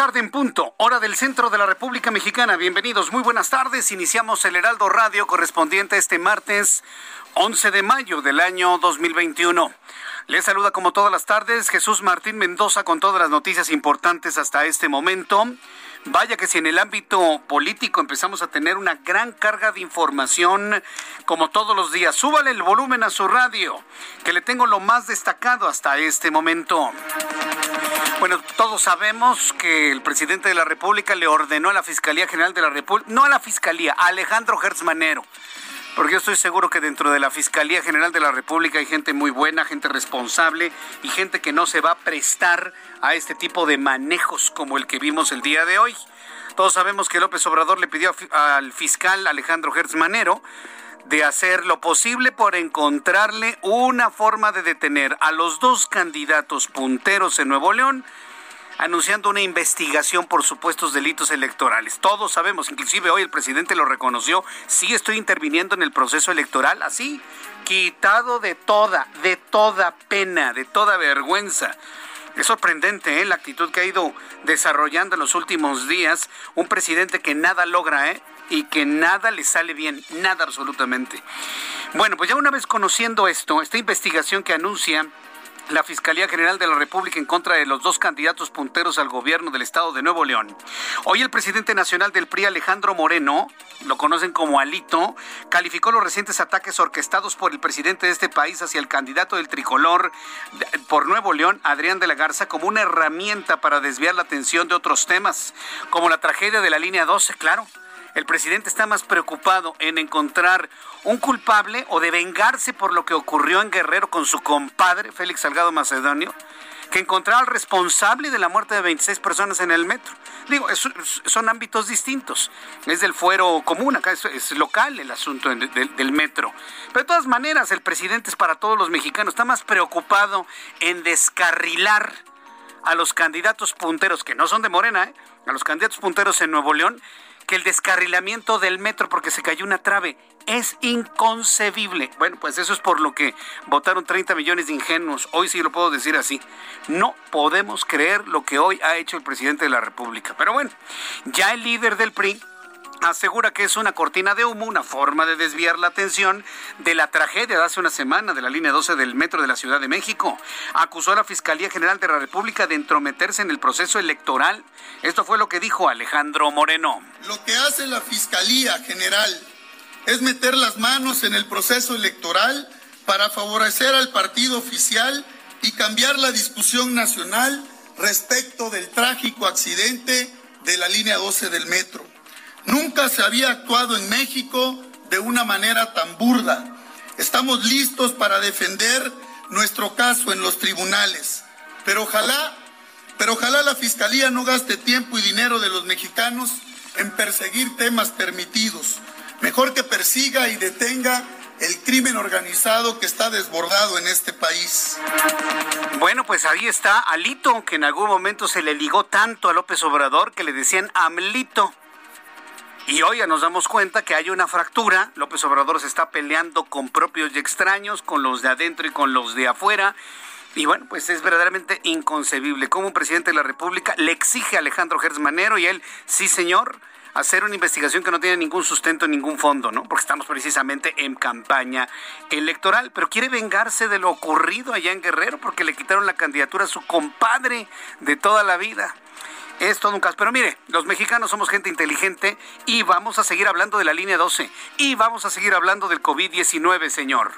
Tarde en punto, hora del centro de la República Mexicana. Bienvenidos, muy buenas tardes. Iniciamos el Heraldo Radio correspondiente a este martes 11 de mayo del año 2021. Les saluda como todas las tardes Jesús Martín Mendoza con todas las noticias importantes hasta este momento. Vaya que si en el ámbito político empezamos a tener una gran carga de información como todos los días, súbale el volumen a su radio, que le tengo lo más destacado hasta este momento. Bueno, todos sabemos que el presidente de la República le ordenó a la Fiscalía General de la República, no a la Fiscalía, a Alejandro Gertz Manero, porque yo estoy seguro que dentro de la Fiscalía General de la República hay gente muy buena, gente responsable y gente que no se va a prestar a este tipo de manejos como el que vimos el día de hoy. Todos sabemos que López Obrador le pidió al fiscal Alejandro Gertz Manero de hacer lo posible por encontrarle una forma de detener a los dos candidatos punteros en Nuevo León anunciando una investigación por supuestos delitos electorales. Todos sabemos, inclusive hoy el presidente lo reconoció, sí estoy interviniendo en el proceso electoral, así, quitado de toda, de toda pena, de toda vergüenza. Es sorprendente ¿eh? la actitud que ha ido desarrollando en los últimos días un presidente que nada logra ¿eh? y que nada le sale bien, nada absolutamente. Bueno, pues ya una vez conociendo esto, esta investigación que anuncia la Fiscalía General de la República en contra de los dos candidatos punteros al gobierno del estado de Nuevo León. Hoy el presidente nacional del PRI, Alejandro Moreno, lo conocen como Alito, calificó los recientes ataques orquestados por el presidente de este país hacia el candidato del tricolor por Nuevo León, Adrián de la Garza, como una herramienta para desviar la atención de otros temas, como la tragedia de la línea 12, claro el presidente está más preocupado en encontrar un culpable o de vengarse por lo que ocurrió en Guerrero con su compadre, Félix Salgado Macedonio, que encontrar al responsable de la muerte de 26 personas en el metro. Digo, son ámbitos distintos. Es del fuero común, acá es, local el asunto del metro. Pero de todas maneras, el presidente es para todos los mexicanos. Está más preocupado en descarrilar a los candidatos punteros, que no son de Morena, ¿eh? a los candidatos punteros en Nuevo León, que el descarrilamiento del metro porque se cayó una trave es inconcebible. Bueno, pues eso es por lo que votaron 30 millones de ingenuos. Hoy sí lo puedo decir así. No podemos creer lo que hoy ha hecho el presidente de la República. Pero bueno, ya el líder del PRI asegura que es una cortina de humo, una forma de desviar la atención de la tragedia de hace una semana de la línea 12 del metro de la Ciudad de México. Acusó a la Fiscalía General de la República de entrometerse en el proceso electoral. Esto fue lo que dijo Alejandro Moreno. Lo que hace la Fiscalía General es meter las manos en el proceso electoral para favorecer al partido oficial y cambiar la discusión nacional respecto del trágico accidente de la línea 12 del metro. Nunca se había actuado en México de una manera tan burda. Estamos listos para defender nuestro caso en los tribunales, pero ojalá, pero ojalá la Fiscalía no gaste tiempo y dinero de los mexicanos en perseguir temas permitidos. Mejor que persiga y detenga el crimen organizado que está desbordado en este país. Bueno, pues ahí está Alito, que en algún momento se le ligó tanto a López Obrador que le decían Amlito Y hoy ya nos damos cuenta que hay una fractura. López Obrador se está peleando con propios y extraños, con los de adentro y con los de afuera. Y bueno, pues es verdaderamente inconcebible cómo un presidente de la República le exige a Alejandro Gertz Manero y él, sí señor, hacer una investigación que no tiene ningún sustento, ningún fondo, ¿no? Porque estamos precisamente en campaña electoral, pero quiere vengarse de lo ocurrido allá en Guerrero porque le quitaron la candidatura a su compadre de toda la vida. Es todo un caso. Pero mire, los mexicanos somos gente inteligente y vamos a seguir hablando de la línea 12 y vamos a seguir hablando del COVID-19, señor.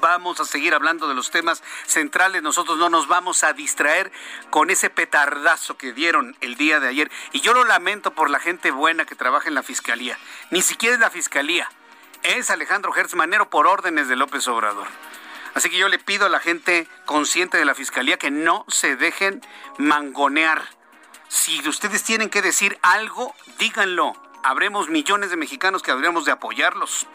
Vamos a seguir hablando de los temas centrales. Nosotros no nos vamos a distraer con ese petardazo que dieron el día de ayer. Y yo lo lamento por la gente buena que trabaja en la fiscalía. Ni siquiera es la fiscalía. Es Alejandro Gertz Manero por órdenes de López Obrador. Así que yo le pido a la gente consciente de la fiscalía que no se dejen mangonear. Si ustedes tienen que decir algo, díganlo habremos millones de mexicanos que habríamos de apoyarlos.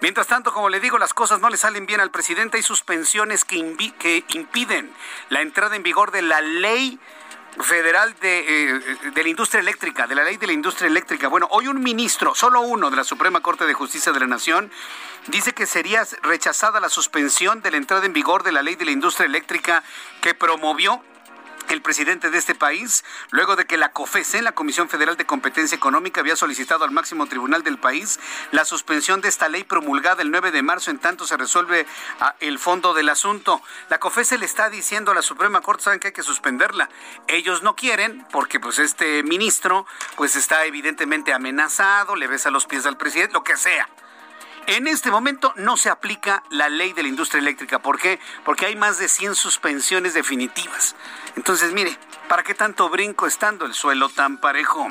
Mientras tanto, como le digo, las cosas no le salen bien al presidente. Hay suspensiones que, impiden la entrada en vigor de la ley federal de, eh, de, la industria eléctrica, de la ley de la industria eléctrica. Bueno, hoy un ministro, solo uno de la Suprema Corte de Justicia de la Nación, dice que sería rechazada la suspensión de la entrada en vigor de la ley de la industria eléctrica que promovió el presidente de este país, luego de que la COFESE, la Comisión Federal de Competencia Económica, había solicitado al máximo tribunal del país la suspensión de esta ley promulgada el 9 de marzo, en tanto se resuelve ah, el fondo del asunto. La COFESE le está diciendo a la Suprema Corte, que hay que suspenderla. Ellos no quieren, porque pues este ministro pues está evidentemente amenazado, le besa los pies al presidente, lo que sea. En este momento no se aplica la ley de la industria eléctrica. ¿Por qué? Porque hay más de 100 suspensiones definitivas. Entonces, mire, ¿para qué tanto brinco estando el suelo tan parejo?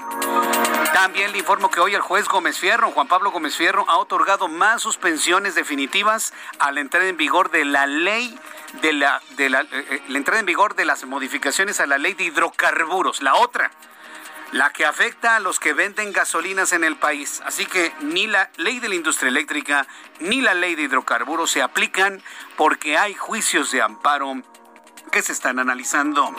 También le informo que hoy el juez Gómez Fierro, Juan Pablo Gómez Fierro, ha otorgado más suspensiones definitivas a la entrada en vigor de la ley de la, de la, eh, eh, la entrada en vigor de las modificaciones a la ley de hidrocarburos. La otra, la que afecta a los que venden gasolinas en el país. Así que ni la ley de la industria eléctrica ni la ley de hidrocarburos se aplican porque hay juicios de amparo que se están analizando.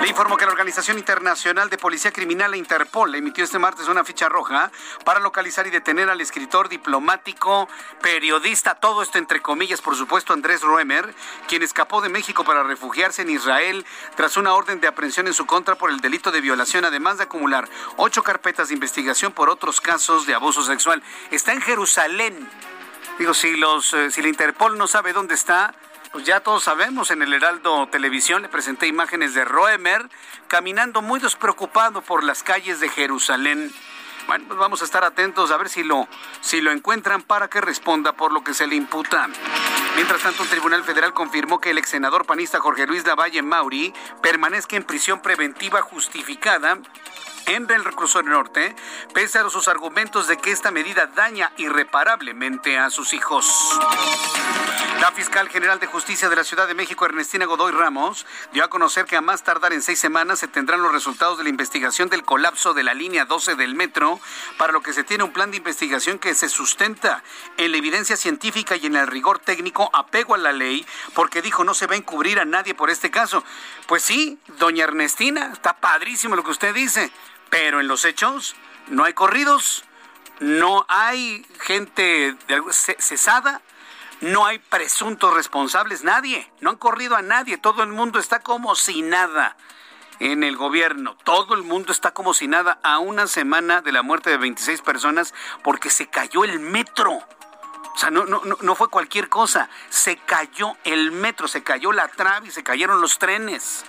Le informo que la Organización Internacional de Policía Criminal, Interpol, emitió este martes una ficha roja para localizar y detener al escritor, diplomático, periodista, todo esto entre comillas, por supuesto, Andrés Roemer, quien escapó de México para refugiarse en Israel tras una orden de aprehensión en su contra por el delito de violación, además de acumular ocho carpetas de investigación por otros casos de abuso sexual. Está en Jerusalén. Digo, si, los, eh, si la Interpol no sabe dónde está, pues ya todos sabemos, en el Heraldo Televisión le presenté imágenes de Roemer caminando muy despreocupado por las calles de Jerusalén. Bueno, pues vamos a estar atentos a ver si lo, si lo encuentran para que responda por lo que se le imputa. Mientras tanto, un tribunal federal confirmó que el ex senador panista Jorge Luis Lavalle Mauri permanezca en prisión preventiva justificada en el reclusorio norte, pese a sus argumentos de que esta medida daña irreparablemente a sus hijos. La fiscal general de justicia de la Ciudad de México, Ernestina Godoy Ramos, dio a conocer que a más tardar en seis semanas se tendrán los resultados de la investigación del colapso de la línea 12 del metro, para lo que se tiene un plan de investigación que se sustenta en la evidencia científica y en el rigor técnico apego a la ley, porque dijo no se va a encubrir a nadie por este caso. Pues sí, doña Ernestina, está padrísimo lo que usted dice, pero en los hechos no hay corridos, no hay gente cesada, no hay presuntos responsables, nadie, no han corrido a nadie, todo el mundo está como si nada en el gobierno, todo el mundo está como si nada a una semana de la muerte de 26 personas porque se cayó el metro. O sea, no, no, no fue cualquier cosa, se cayó el metro, se cayó la trave se cayeron los trenes.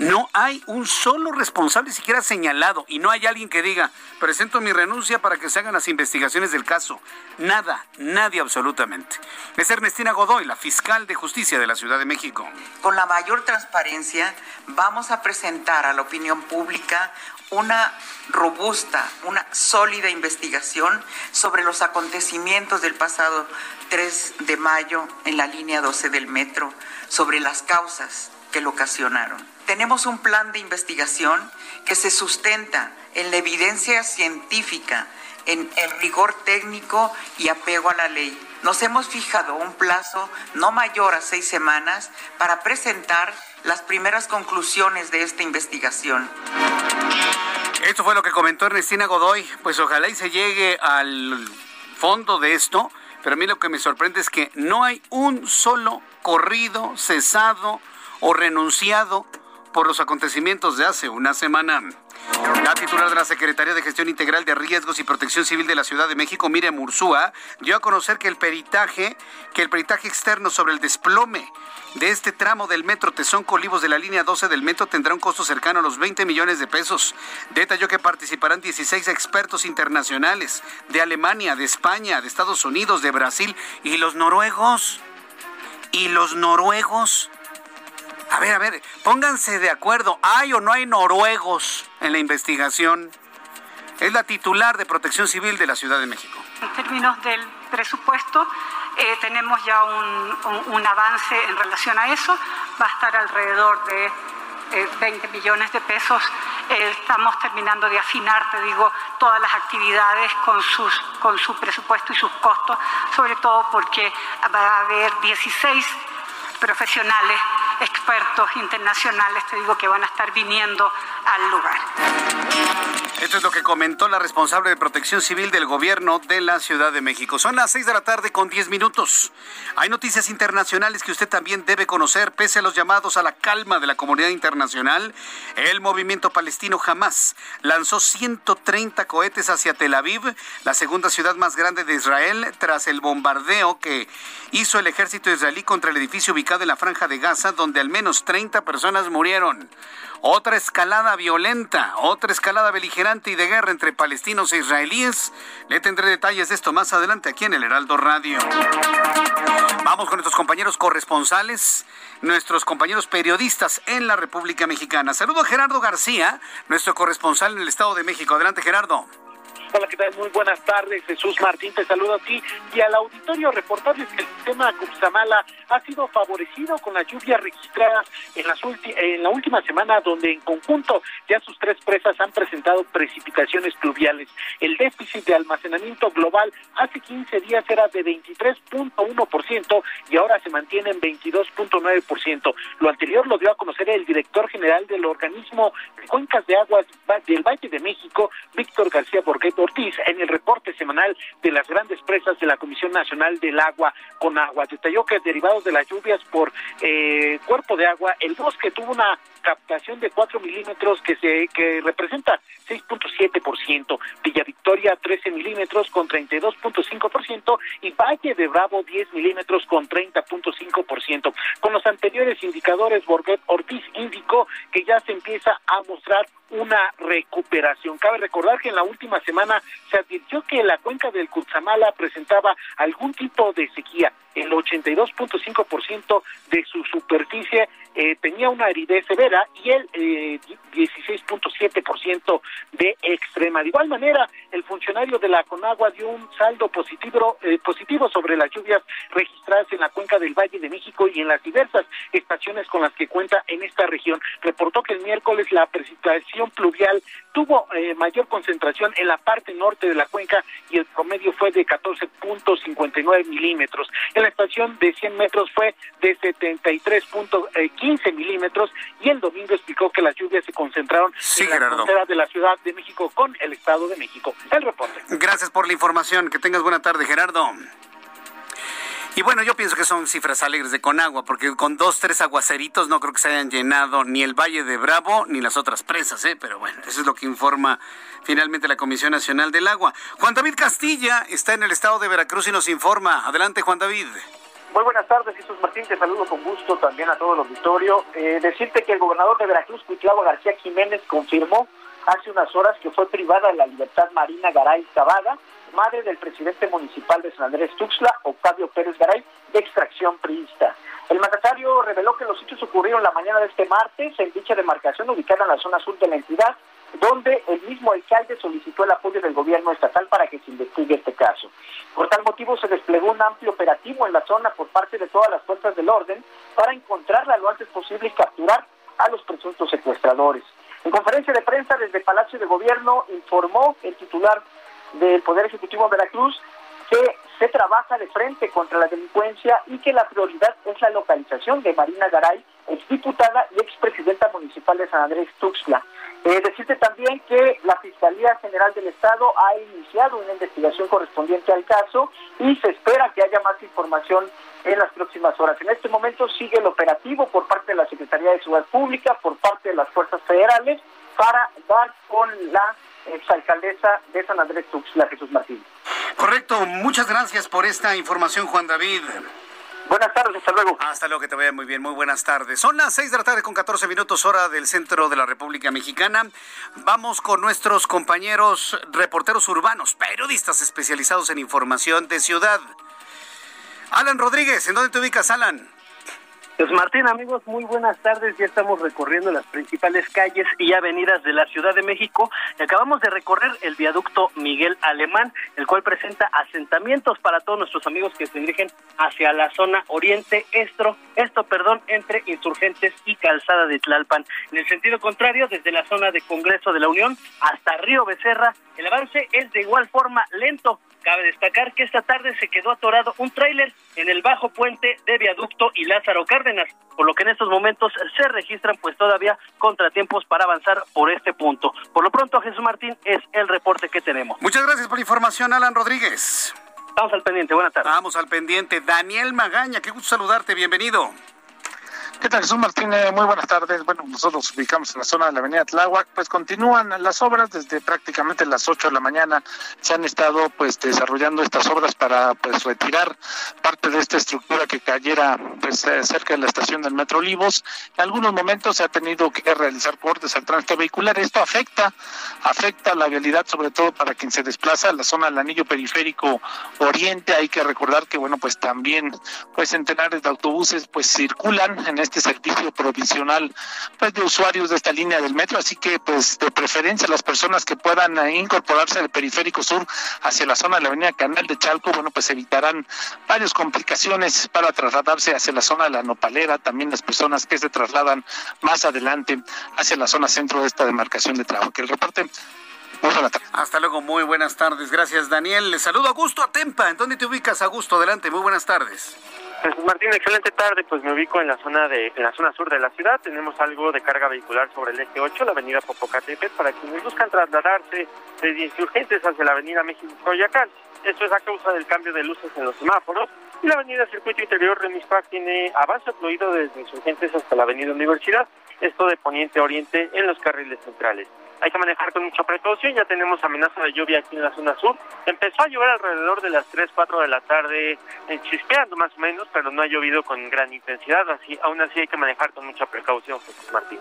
No hay un solo responsable siquiera señalado y no hay alguien que diga, presento mi renuncia para que se hagan las investigaciones del caso. Nada, nadie absolutamente. Es Ernestina Godoy, la fiscal de justicia de la Ciudad de México. Con la mayor transparencia vamos a presentar a la opinión pública una robusta, una sólida investigación sobre los acontecimientos del pasado 3 de mayo en la línea 12 del metro, sobre las causas que lo ocasionaron. Tenemos un plan de investigación que se sustenta en la evidencia científica, en el rigor técnico y apego a la ley. Nos hemos fijado un plazo no mayor a seis semanas para presentar las primeras conclusiones de esta investigación. Esto fue lo que comentó Ernestina Godoy. Pues ojalá y se llegue al fondo de esto, pero a mí lo que me sorprende es que no hay un solo corrido, cesado o renunciado por los acontecimientos de hace una semana. La titular de la Secretaría de Gestión Integral de Riesgos y Protección Civil de la Ciudad de México, Miriam Ursúa, dio a conocer que el peritaje, que el peritaje externo sobre el desplome de este tramo del metro Tesón Colivos de la línea 12 del metro tendrá un costo cercano a los 20 millones de pesos. Detalló que participarán 16 expertos internacionales de Alemania, de España, de Estados Unidos, de Brasil y los noruegos. Y los noruegos a ver, a ver, pónganse de acuerdo. ¿Hay o no hay noruegos en la investigación? Es la titular de Protección Civil de la Ciudad de México. En términos del presupuesto, eh, tenemos ya un, avance en relación a eso. Va a estar alrededor de 20 eh, millones de pesos. Eh, estamos terminando de afinar, te digo, todas las actividades con, sus, con su presupuesto y sus costos, sobre todo porque va a haber 16 profesionales expertos internacionales, te digo, que van a estar viniendo al lugar. Esto es lo que comentó la responsable de protección civil del gobierno de la Ciudad de México. Son las 6 de la tarde con 10 minutos. Hay noticias internacionales que usted también debe conocer, pese a los llamados a la calma de la comunidad internacional. El movimiento palestino Hamas lanzó 130 cohetes hacia Tel Aviv, la segunda ciudad más grande de Israel, tras el bombardeo que hizo el ejército israelí contra el edificio ubicado en la franja de Gaza, donde al menos 30 personas murieron. Otra escalada violenta, otra escalada beligerante y de guerra entre palestinos e israelíes. Le tendré detalles de esto más adelante aquí en el Heraldo Radio. Vamos con nuestros compañeros corresponsales, nuestros compañeros periodistas en la República Mexicana. Saludo a Gerardo García, nuestro corresponsal en el Estado de México. Adelante, Gerardo. Hola, ¿qué tal? Muy buenas tardes. Jesús Martín te saludo a ti y al auditorio reportarles que el sistema Cuxamala ha sido favorecido con las lluvias registradas en, las en la última semana, donde en conjunto ya sus tres presas han presentado precipitaciones pluviales. El déficit de almacenamiento global hace 15 días era de 23.1% y ahora se mantiene en 22.9%. Lo anterior lo dio a conocer el director general del organismo de cuencas de aguas del Valle de México, Víctor García Borguet Ortiz en el reporte semanal de las grandes presas de la Comisión Nacional del Agua con Agua. Detalló que derivados de las lluvias por eh, cuerpo de agua, el bosque tuvo una captación de 4 milímetros que se que representa 6.7%, Villa Victoria 13 milímetros con 32.5% y Valle de Bravo 10 milímetros con 30.5%. Con los anteriores indicadores, Borget Ortiz indicó que ya se empieza a mostrar una recuperación. Cabe recordar que en la última semana se advirtió que la cuenca del Cutzamala presentaba algún tipo de sequía. El 82.5% de su superficie eh, tenía una aridez severa y el eh, 16.7% de extrema. De igual manera, el funcionario de la Conagua dio un saldo positivo, eh, positivo sobre las lluvias registradas en la cuenca del Valle de México y en las diversas estaciones con las que cuenta en esta región. Reportó que el miércoles la precipitación pluvial tuvo eh, mayor concentración en la parte norte de la cuenca y el promedio fue de 14.59 milímetros. En la estación de 100 metros fue de 73.15 milímetros y el domingo explicó que las lluvias se concentraron en la frontera de la Ciudad de México con el Estado de México. El reporte. Gracias por la información. Que tengas buena tarde, Gerardo. Y bueno, yo pienso que son cifras alegres de Conagua, porque con dos, tres aguaceritos no creo que se hayan llenado ni el Valle de Bravo ni las otras presas, ¿eh? Pero bueno, eso es lo que informa finalmente la Comisión Nacional del Agua. Juan David Castilla está en el estado de Veracruz y nos informa. Adelante, Juan David. Muy buenas tardes, Jesús Martín. Te saludo con gusto también a todo el auditorio. Eh, decirte que el gobernador de Veracruz, Cuitlavo García Jiménez, confirmó hace unas horas que fue privada la libertad Marina Garay Cavada, madre del presidente municipal de San Andrés Tuxtla, Octavio Pérez Garay, de extracción priista. El mandatario reveló que los hechos ocurrieron la mañana de este martes en dicha demarcación ubicada en la zona sur de la entidad, donde el mismo alcalde solicitó el apoyo del gobierno estatal para que se investigue este caso. Por tal motivo se desplegó un amplio operativo en la zona por parte de todas las fuerzas del orden para encontrarla lo antes posible y capturar a los presuntos secuestradores. En conferencia de prensa desde Palacio de Gobierno informó el titular del Poder Ejecutivo de Veracruz que se trabaja de frente contra la delincuencia y que la prioridad es la localización de Marina Garay, exdiputada y expresidenta municipal de San Andrés Tuxtla. Eh, decirte también que la Fiscalía General del Estado ha iniciado una investigación correspondiente al caso y se espera que haya más información en las próximas horas. En este momento sigue el operativo por parte de la Secretaría de Seguridad Pública, por parte de las fuerzas federales, para dar con la exalcaldesa de San Andrés Tuxtla, Jesús Martín. Correcto, muchas gracias por esta información, Juan David. Buenas tardes, hasta luego. Hasta luego, que te vaya muy bien, muy buenas tardes. Son las 6 de la tarde con 14 minutos hora del centro de la República Mexicana. Vamos con nuestros compañeros reporteros urbanos, periodistas especializados en información de ciudad. Alan Rodríguez, ¿en dónde te ubicas, Alan? Pues Martín, amigos, muy buenas tardes. Ya estamos recorriendo las principales calles y avenidas de la Ciudad de México. Acabamos de recorrer el viaducto Miguel Alemán, el cual presenta asentamientos para todos nuestros amigos que se dirigen hacia la zona oriente, esto, esto, perdón, entre Insurgentes y Calzada de Tlalpan. En el sentido contrario, desde la zona de Congreso de la Unión hasta Río Becerra, el avance es de igual forma lento. Cabe destacar que esta tarde se quedó atorado un tráiler en el bajo puente de Viaducto y Lázaro Cárdenas, por lo que en estos momentos se registran pues todavía contratiempos para avanzar por este punto. Por lo pronto, Jesús Martín, es el reporte que tenemos. Muchas gracias por la información, Alan Rodríguez. Vamos al pendiente, buenas tardes. Vamos al pendiente. Daniel Magaña, qué gusto saludarte, bienvenido. ¿Qué tal, Jesús Martínez? Muy buenas tardes. Bueno, nosotros nos ubicamos en la zona de la avenida Tláhuac, pues continúan las obras desde prácticamente las 8 de la mañana. Se han estado pues desarrollando estas obras para pues retirar parte de esta estructura que cayera pues eh, cerca de la estación del Metro Olivos. En algunos momentos se ha tenido que realizar cortes al tránsito vehicular. Esto afecta, afecta la vialidad, sobre todo para quien se desplaza a la zona del anillo periférico oriente. Hay que recordar que, bueno, pues también pues centenares de autobuses pues circulan en este este servicio provisional pues de usuarios de esta línea del metro, así que pues de preferencia las personas que puedan eh, incorporarse al periférico sur hacia la zona de la avenida Canal de Chalco, bueno, pues evitarán varias complicaciones para trasladarse hacia la zona de la Nopalera, también las personas que se trasladan más adelante hacia la zona centro de esta demarcación de trabajo. Que el reporte hasta luego, muy buenas tardes. Gracias, Daniel. Le saludo a Augusto Atempa. ¿En dónde te ubicas, Augusto? Adelante, muy buenas tardes. Jesús Martín, excelente tarde. Pues me ubico en la zona de en la zona sur de la ciudad. Tenemos algo de carga vehicular sobre el eje 8, la avenida Popocatépetl, para quienes buscan trasladarse de insurgentes hacia la avenida México-Coyacán. Esto es a causa del cambio de luces en los semáforos. Y la avenida Circuito Interior Remis tiene avance fluido desde insurgentes hasta la avenida Universidad. Esto de poniente a oriente en los carriles centrales hay que manejar con mucha precaución. Ya tenemos amenaza de lluvia aquí en la zona sur. Empezó a llover alrededor de las 3, 4 de la tarde, eh, chispeando más o menos, pero no ha llovido con gran intensidad. Así, aún así hay que manejar con mucha precaución, Jesús Martín.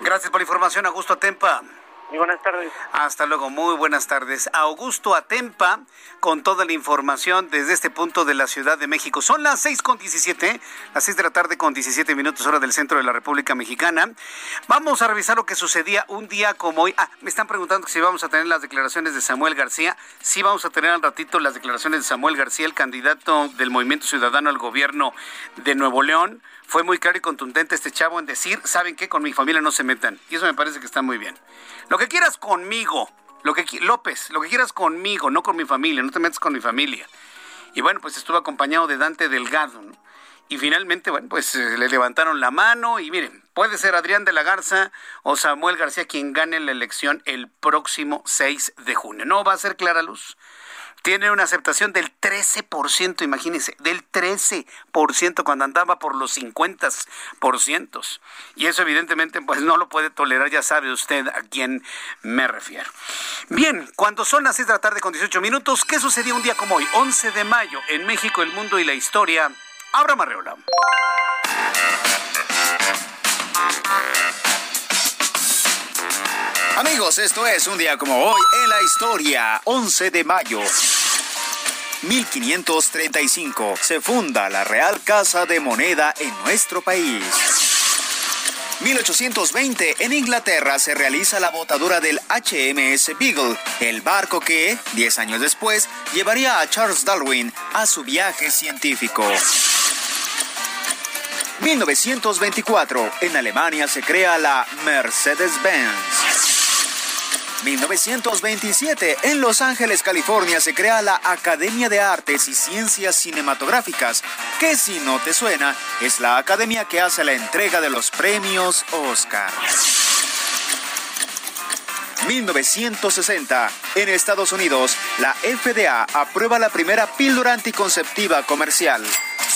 Gracias por la información, Augusto Tempa. Muy buenas tardes. Hasta luego, muy buenas tardes. Augusto Atempa con toda la información desde este punto de la Ciudad de México. Son las seis con 17, las 6 de la tarde con 17 minutos hora del centro de la República Mexicana. Vamos a revisar lo que sucedía un día como hoy. Ah, me están preguntando si vamos a tener las declaraciones de Samuel García. Sí vamos a tener al ratito las declaraciones de Samuel García, el candidato del Movimiento Ciudadano al gobierno de Nuevo León fue muy claro y contundente este chavo en decir, ¿saben qué? Con mi familia no se metan. Y eso me parece que está muy bien. Lo que quieras conmigo, lo que López, lo que quieras conmigo, no con mi familia, no te metas con mi familia. Y bueno, pues estuvo acompañado de Dante Delgado, ¿no? Y finalmente, bueno, pues eh, le levantaron la mano y miren, puede ser Adrián de la Garza o Samuel García quien gane la elección el próximo 6 de junio. No va a ser Clara Luz tiene una aceptación del 13%, imagínense, del 13% cuando andaba por los 50%. Y eso evidentemente pues no lo puede tolerar, ya sabe usted a quién me refiero. Bien, cuando son las 6 de la tarde con 18 minutos, ¿qué sucedió un día como hoy, 11 de mayo, en México, el mundo y la historia? Abra Marreola. Amigos, esto es un día como hoy en la historia, 11 de mayo. 1535 se funda la Real Casa de Moneda en nuestro país. 1820 en Inglaterra se realiza la botadura del HMS Beagle, el barco que, 10 años después, llevaría a Charles Darwin a su viaje científico. 1924 en Alemania se crea la Mercedes-Benz. 1927, en Los Ángeles, California, se crea la Academia de Artes y Ciencias Cinematográficas, que si no te suena, es la academia que hace la entrega de los premios Oscar. 1960. En Estados Unidos, la FDA aprueba la primera píldora anticonceptiva comercial.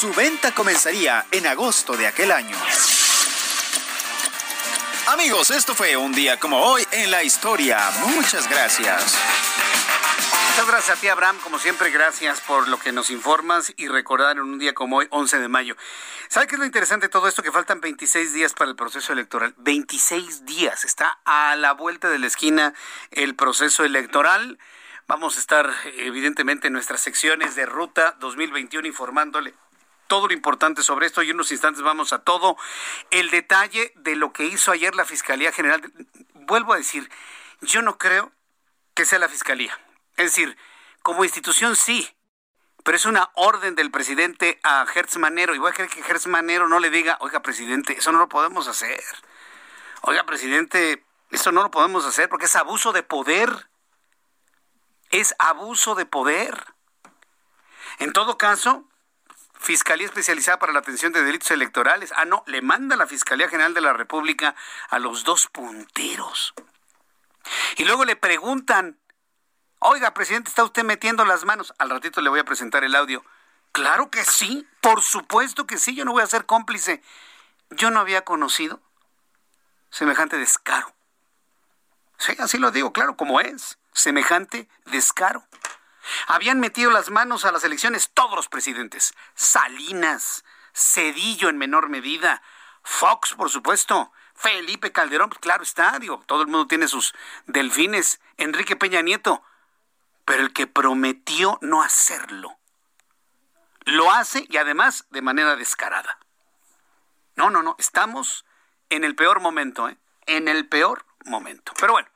Su venta comenzaría en agosto de aquel año. Amigos, esto fue un día como hoy en la historia. Muchas gracias. Muchas gracias a ti, Abraham. Como siempre, gracias por lo que nos informas y recordar en un día como hoy, 11 de mayo. ¿Sabe qué es lo interesante de todo esto? Que faltan 26 días para el proceso electoral. 26 días. Está a la vuelta de la esquina el proceso electoral. Vamos a estar, evidentemente, en nuestras secciones de Ruta 2021 informándole todo lo importante sobre esto y en unos instantes vamos a todo el detalle de lo que hizo ayer la Fiscalía General. Vuelvo a decir, yo no creo que sea la Fiscalía. Es decir, como institución sí, pero es una orden del presidente a Hertz Manero. Y voy a creer que Hertz Manero no le diga, oiga, presidente, eso no lo podemos hacer. Oiga, presidente, eso no lo podemos hacer porque es abuso de poder. Es abuso de poder. En todo caso, Fiscalía Especializada para la Atención de Delitos Electorales. Ah, no, le manda la Fiscalía General de la República a los dos punteros. Y luego le preguntan, oiga, presidente, ¿está usted metiendo las manos? Al ratito le voy a presentar el audio. Claro que sí, por supuesto que sí, yo no voy a ser cómplice. Yo no había conocido semejante descaro. Sí, así lo digo, claro, como es, semejante descaro. Habían metido las manos a las elecciones todos los presidentes. Salinas, Cedillo en menor medida, Fox, por supuesto, Felipe Calderón, pues claro está, digo, todo el mundo tiene sus delfines, Enrique Peña Nieto, pero el que prometió no hacerlo, lo hace y además de manera descarada. No, no, no, estamos en el peor momento, ¿eh? En el peor momento. Pero bueno,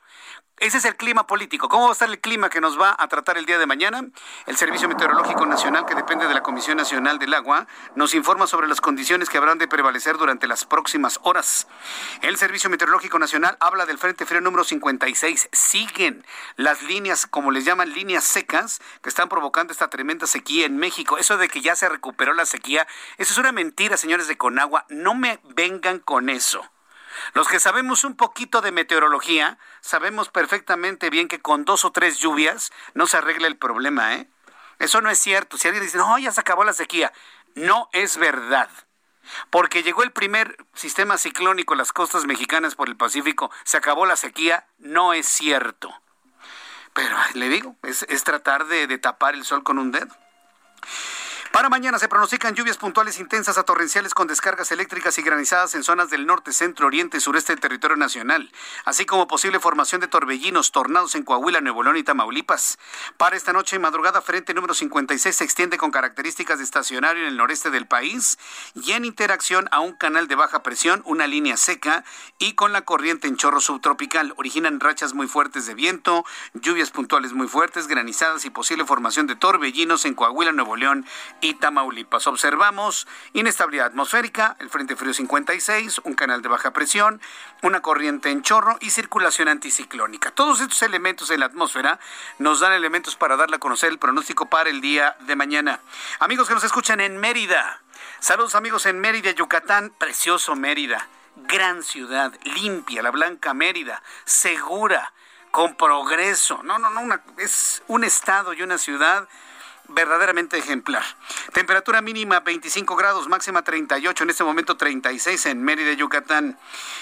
ese es el clima político. ¿Cómo va a estar el clima que nos va a tratar el día de mañana? El Servicio Meteorológico Nacional, que depende de la Comisión Nacional del Agua, nos informa sobre las condiciones que habrán de prevalecer durante las próximas horas. El Servicio Meteorológico Nacional habla del Frente Frío número 56. Siguen las líneas, como les llaman, líneas secas, que están provocando esta tremenda sequía en México. Eso de que ya se recuperó la sequía, eso es una mentira, señores de Conagua. No me vengan con eso. Los que sabemos un poquito de meteorología, sabemos perfectamente bien que con dos o tres lluvias no se arregla el problema, ¿eh? Eso no es cierto. Si alguien dice, no, ya se acabó la sequía, no es verdad. Porque llegó el primer sistema ciclónico en las costas mexicanas por el Pacífico, se acabó la sequía, no es cierto. Pero le digo, es, tratar de tapar el sol con un dedo. Para mañana se pronostican lluvias puntuales intensas a torrenciales con descargas eléctricas y granizadas en zonas del norte, centro, oriente y sureste del territorio nacional, así como posible formación de torbellinos, tornados en Coahuila, Nuevo León y Tamaulipas. Para esta noche y madrugada, frente número 56 se extiende con características de estacionario en el noreste del país y en interacción a un canal de baja presión, una línea seca y con la corriente en chorro subtropical. Originan rachas muy fuertes de viento, lluvias puntuales muy fuertes, granizadas y posible formación de torbellinos en Coahuila, Nuevo León y y Tamaulipas. Observamos inestabilidad atmosférica, el Frente Frío 56, un canal de baja presión, una corriente en chorro y circulación anticiclónica. Todos estos elementos en la atmósfera nos dan elementos para darle a conocer el pronóstico para el día de mañana. Amigos que nos escuchan en Mérida. Saludos amigos en Mérida, Yucatán, precioso Mérida. Gran ciudad, limpia, la Blanca Mérida, segura, con progreso. No, no, no, es un estado y una ciudad verdaderamente ejemplar. Temperatura mínima 25 grados, máxima 38, en este momento 36 en Mérida, Yucatán.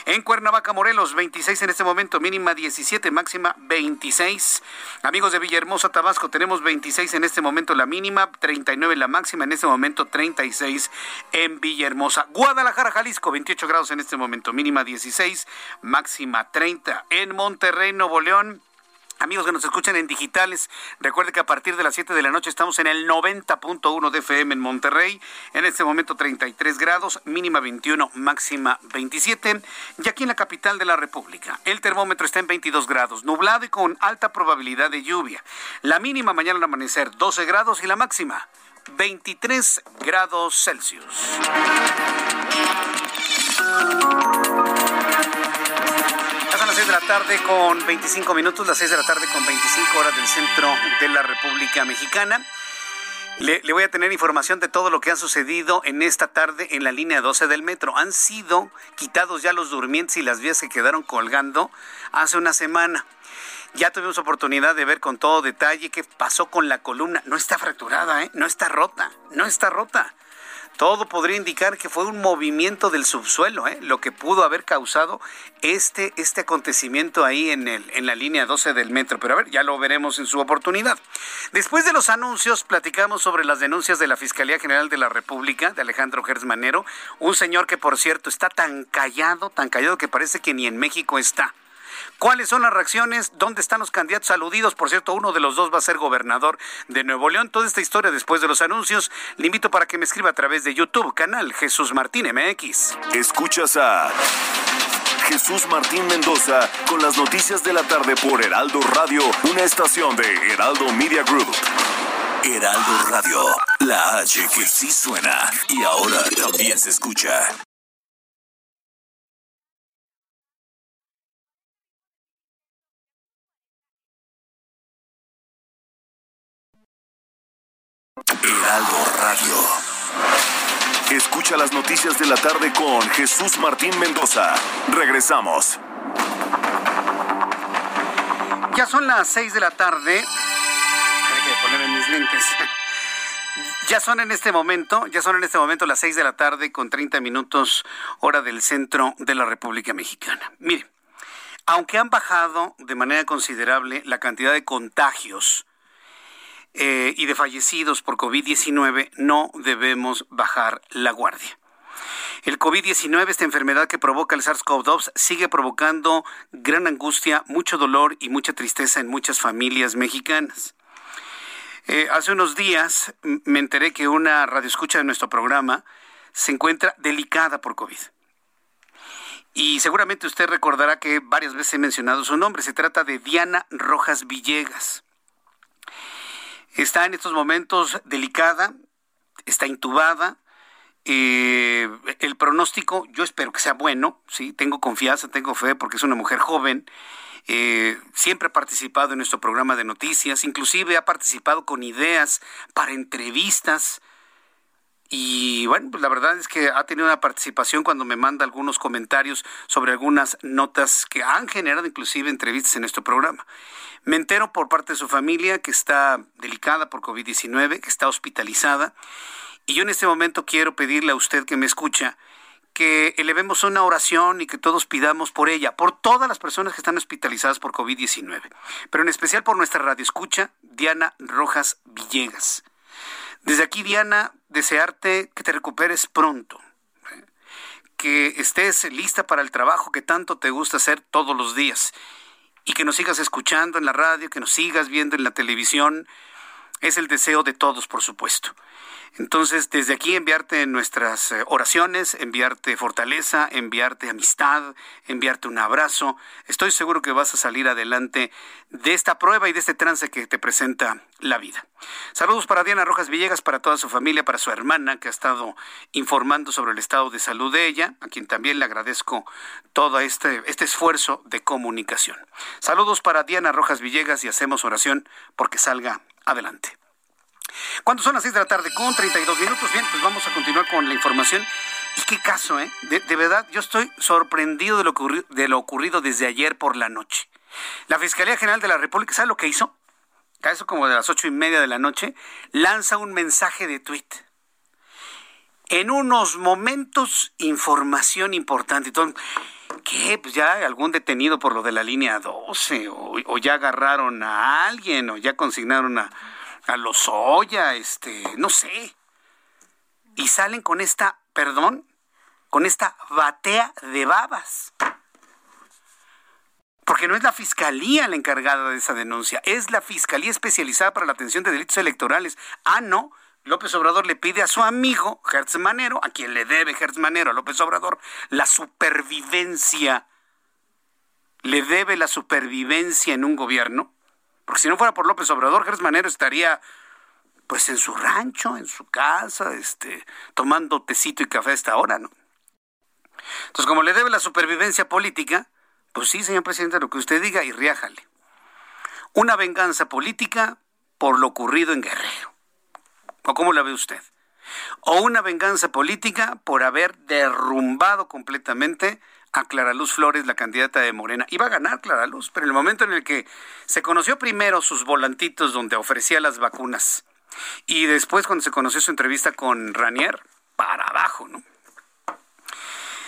En Cuernavaca, Morelos, 26 en este momento, mínima 17, máxima 26. Amigos de Villahermosa, Tabasco, tenemos 26 en este momento la mínima, 39 la máxima, en este momento 36 en Villahermosa. Guadalajara, Jalisco, 28 grados en este momento, mínima 16, máxima 30. En Monterrey, Nuevo León, Amigos que nos escuchan en digitales, recuerde que a partir de las 7 de la noche estamos en el 90.1 de FM en Monterrey. En este momento 33 grados, mínima 21, máxima 27. Y aquí en la capital de la República, el termómetro está en 22 grados, nublado y con alta probabilidad de lluvia. La mínima mañana al amanecer 12 grados y la máxima 23 grados Celsius de la tarde con 25 minutos, las 6 de la tarde con 25 horas del centro de la República Mexicana. Le, voy a tener información de todo lo que ha sucedido en esta tarde en la línea 12 del metro. Han sido quitados ya los durmientes y las vías que quedaron colgando hace una semana. Ya tuvimos oportunidad de ver con todo detalle qué pasó con la columna. No está fracturada, ¿eh? No está rota, no está rota. Todo podría indicar que fue un movimiento del subsuelo, ¿eh? lo que pudo haber causado este, este acontecimiento ahí en, el, en la línea 12 del metro. Pero a ver, ya lo veremos en su oportunidad. Después de los anuncios, platicamos sobre las denuncias de la Fiscalía General de la República, de Alejandro Gersmanero, un señor que, por cierto, está tan callado, tan callado que parece que ni en México está. ¿Cuáles son las reacciones? ¿Dónde están los candidatos aludidos? Por cierto, uno de los dos va a ser gobernador de Nuevo León. Toda esta historia después de los anuncios. Le invito para que me escriba a través de YouTube, canal Jesús Martín MX. Escuchas a Jesús Martín Mendoza con las noticias de la tarde por Heraldo Radio, una estación de Heraldo Media Group. Heraldo Radio, la H que sí suena y ahora también se escucha. Escucha las noticias de la tarde con Jesús Martín Mendoza. Regresamos. Ya son las seis de la tarde. Hay que ponerme mis lentes. Ya son en este momento, ya son en este momento las seis de la tarde con 30 minutos hora del centro de la República Mexicana. Mire, aunque han bajado de manera considerable la cantidad de contagios eh, y de fallecidos por COVID-19, no debemos bajar la guardia. El COVID-19, esta enfermedad que provoca el SARS-CoV-2, sigue provocando gran angustia, mucho dolor y mucha tristeza en muchas familias mexicanas. Eh, hace unos días me enteré que una radioescucha de nuestro programa se encuentra delicada por COVID. Y seguramente usted recordará que varias veces he mencionado su nombre. Se trata de Diana Rojas Villegas está en estos momentos delicada, está intubada. Eh, el pronóstico, yo espero que sea bueno, sí, tengo confianza, tengo fe, porque es una mujer joven. Eh, siempre ha participado en nuestro programa de noticias, inclusive ha participado con ideas para entrevistas. Y bueno, pues la verdad es que ha tenido una participación cuando me manda algunos comentarios sobre algunas notas que han generado inclusive entrevistas en nuestro programa. Me entero por parte de su familia que está delicada por COVID-19, que está hospitalizada. Y yo en este momento quiero pedirle a usted que me escucha que elevemos una oración y que todos pidamos por ella, por todas las personas que están hospitalizadas por COVID-19, pero en especial por nuestra radio escucha, Diana Rojas Villegas. Desde aquí, Diana, desearte que te recuperes pronto, que estés lista para el trabajo que tanto te gusta hacer todos los días y que nos sigas escuchando en la radio, que nos sigas viendo en la televisión. Es el deseo de todos, por supuesto. Entonces, desde aquí enviarte nuestras eh, oraciones, enviarte fortaleza, enviarte amistad, enviarte un abrazo. Estoy seguro que vas a salir adelante de esta prueba y de este trance que te presenta la vida. Saludos para Diana Rojas Villegas, para toda su familia, para su hermana que ha estado informando sobre el estado de salud de ella, a quien también le agradezco todo este, este esfuerzo de comunicación. Saludos para Diana Rojas Villegas y hacemos oración porque salga adelante. Cuando son las 6 de la tarde con 32 minutos, bien, pues vamos a continuar con la información. Y qué caso, ¿eh? De, verdad, yo estoy sorprendido de lo, de lo ocurrido desde ayer por la noche. La Fiscalía General de la República, ¿sabe lo que hizo? A eso como de las ocho y media de la noche, lanza un mensaje de tuit. En unos momentos, información importante. ¿Qué? Pues ya algún detenido por lo de la línea 12, o, o ya agarraron a alguien, o ya consignaron a, a los soya, este, no sé. Y salen con esta, perdón, con esta batea de babas. Porque no es la fiscalía la encargada de esa denuncia, es la Fiscalía Especializada para la Atención de Delitos Electorales. Ah, no. López Obrador le pide a su amigo Hertz Manero, a quien le debe Hertz Manero a López Obrador, la supervivencia. Le debe la supervivencia en un gobierno porque si no fuera por López Obrador, Gers Manero estaría pues en su rancho, en su casa, este, tomando tecito y café a esta hora, ¿no? Entonces, como le debe la supervivencia política, pues sí, señor presidente, lo que usted diga y riájale. Una venganza política por lo ocurrido en Guerrero. ¿O cómo la ve usted? ¿O una venganza política por haber derrumbado completamente a Clara Luz Flores, la candidata de Morena. Iba a ganar Clara Luz, pero en el momento en el que se conoció primero sus volantitos donde ofrecía las vacunas y después cuando se conoció su entrevista con Ranier, para abajo, ¿no?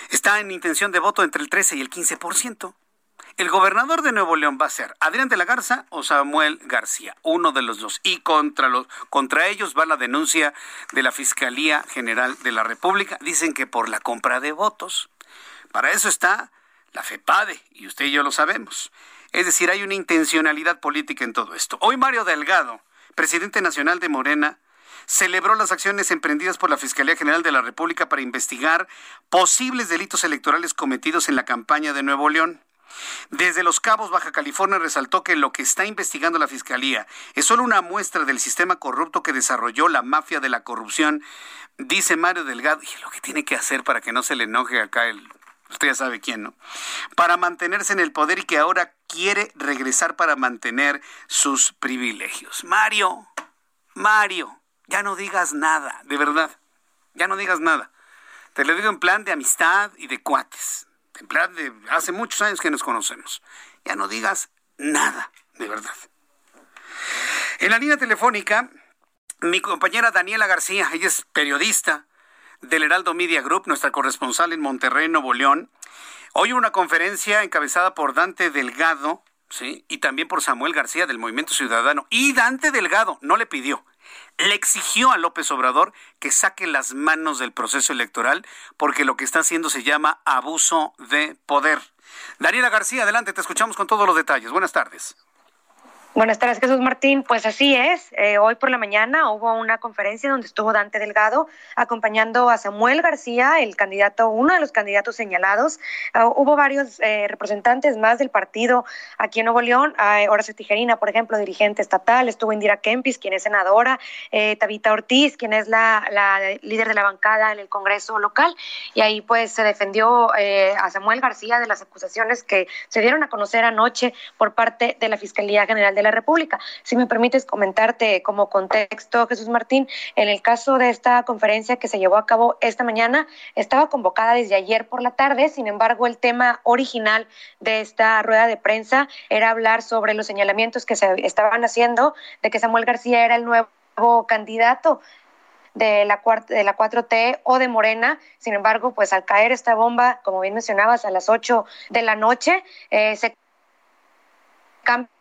Está en intención de voto entre el 13 y el 15%. El gobernador de Nuevo León va a ser Adrián de la Garza o Samuel García, uno de los dos. Y contra, los, contra ellos va la denuncia de la Fiscalía General de la República. Dicen que por la compra de votos. Para eso está la FEPADE, y usted y yo lo sabemos. Es decir, hay una intencionalidad política en todo esto. Hoy Mario Delgado, presidente nacional de Morena, celebró las acciones emprendidas por la Fiscalía General de la República para investigar posibles delitos electorales cometidos en la campaña de Nuevo León. Desde Los Cabos, Baja California, resaltó que lo que está investigando la Fiscalía es solo una muestra del sistema corrupto que desarrolló la mafia de la corrupción, dice Mario Delgado, y lo que tiene que hacer para que no se le enoje acá el usted ya sabe quién, ¿no? Para mantenerse en el poder y que ahora quiere regresar para mantener sus privilegios. Mario, Mario, ya no digas nada, de verdad, ya no digas nada. Te lo digo en plan de amistad y de cuates, en plan de hace muchos años que nos conocemos. Ya no digas nada, de verdad. En la línea telefónica, mi compañera Daniela García, ella es periodista, del Heraldo Media Group, nuestra corresponsal en Monterrey, Nuevo León. Hoy una conferencia encabezada por Dante Delgado, ¿sí? Y también por Samuel García del Movimiento Ciudadano. Y Dante Delgado no le pidió, le exigió a López Obrador que saque las manos del proceso electoral porque lo que está haciendo se llama abuso de poder. Daniela García, adelante, te escuchamos con todos los detalles. Buenas tardes. Buenas tardes, Jesús Martín. Pues así es. Eh, hoy por la mañana hubo una conferencia donde estuvo Dante Delgado acompañando a Samuel García, el candidato, uno de los candidatos señalados. Uh, hubo varios eh, representantes más del partido aquí en Nuevo León. Uh, Horacio Tijerina, por ejemplo, dirigente estatal. Estuvo Indira Kempis, quien es senadora. Eh, Tabita Ortiz, quien es la, la, líder de la bancada en el Congreso local. Y ahí pues se defendió eh, a Samuel García de las acusaciones que se dieron a conocer anoche por parte de la Fiscalía General de República. Si me permites comentarte como contexto, Jesús Martín, en el caso de esta conferencia que se llevó a cabo esta mañana, estaba convocada desde ayer por la tarde, sin embargo, el tema original de esta rueda de prensa era hablar sobre los señalamientos que se estaban haciendo de que Samuel García era el nuevo candidato de la, de la 4T o de Morena. Sin embargo, pues al caer esta bomba, como bien mencionabas, a las 8 de la noche, eh, se cambia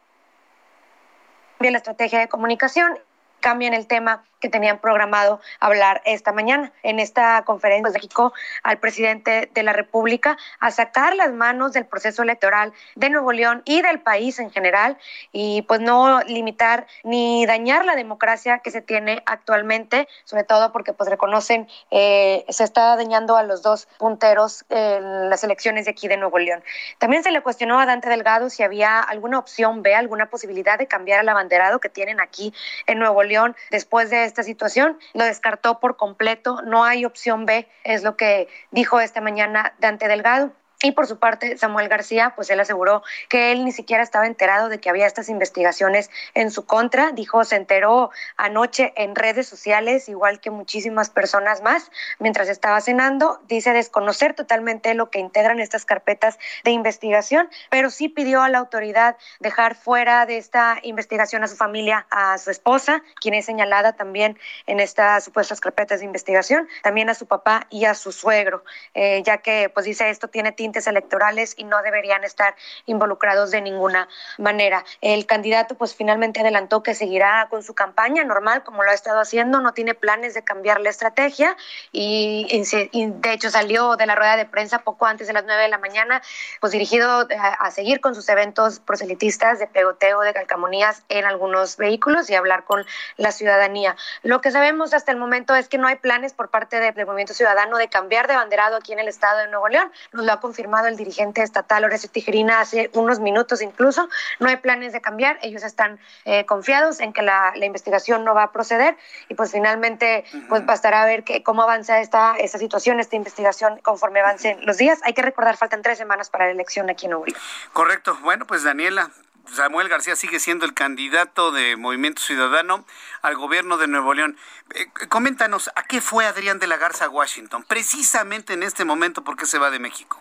la estrategia de comunicación, cambian el tema tenían programado hablar esta mañana en esta conferencia de México al presidente de la República a sacar las manos del proceso electoral de Nuevo León y del país en general y pues no limitar ni dañar la democracia que se tiene actualmente, sobre todo porque pues reconocen eh, se está dañando a los dos punteros en las elecciones de aquí de Nuevo León. También se le cuestionó a Dante Delgado si había alguna opción B, alguna posibilidad de cambiar el abanderado que tienen aquí en Nuevo León después de esta situación. Lo descartó por completo. No hay opción B, es lo que dijo esta mañana Dante Delgado. Y por su parte, Samuel García, pues él aseguró que él ni siquiera estaba enterado de que había estas investigaciones en su contra. Dijo, se enteró anoche en redes sociales, igual que muchísimas personas más, mientras estaba cenando. Dice desconocer totalmente lo que integran estas carpetas de investigación, pero sí pidió a la autoridad dejar fuera de esta investigación a su familia, a su esposa, quien es señalada también en estas supuestas carpetas de investigación, también a su papá y a su suegro, eh, ya que, pues dice, esto tiene electorales y no deberían estar involucrados de ninguna manera. El candidato pues finalmente adelantó que seguirá con su campaña normal como lo ha estado haciendo, no tiene planes de cambiar la estrategia y, y de hecho salió de la rueda de prensa poco antes de las 9 de la mañana pues dirigido a, a seguir con sus eventos proselitistas de pegoteo de calcamonías en algunos vehículos y hablar con la ciudadanía. Lo que sabemos hasta el momento es que no hay planes por parte del de Movimiento Ciudadano de cambiar de banderado aquí en el estado de Nuevo León. Nos lo ha confirmado el dirigente estatal Horacio Tijerina hace unos minutos incluso. No hay planes de cambiar, ellos están eh, confiados en que la, la, investigación no va a proceder y pues finalmente pues bastará ver que, cómo avanza esta, esta situación, esta investigación conforme avancen los días. Hay que recordar, faltan tres semanas para la elección aquí en Nuevo Correcto. Bueno, pues Daniela, Samuel García sigue siendo el candidato de Movimiento Ciudadano al gobierno de Nuevo León. Eh, coméntanos, ¿a qué fue Adrián de la Garza a Washington? Precisamente en este momento, ¿por qué se va de México?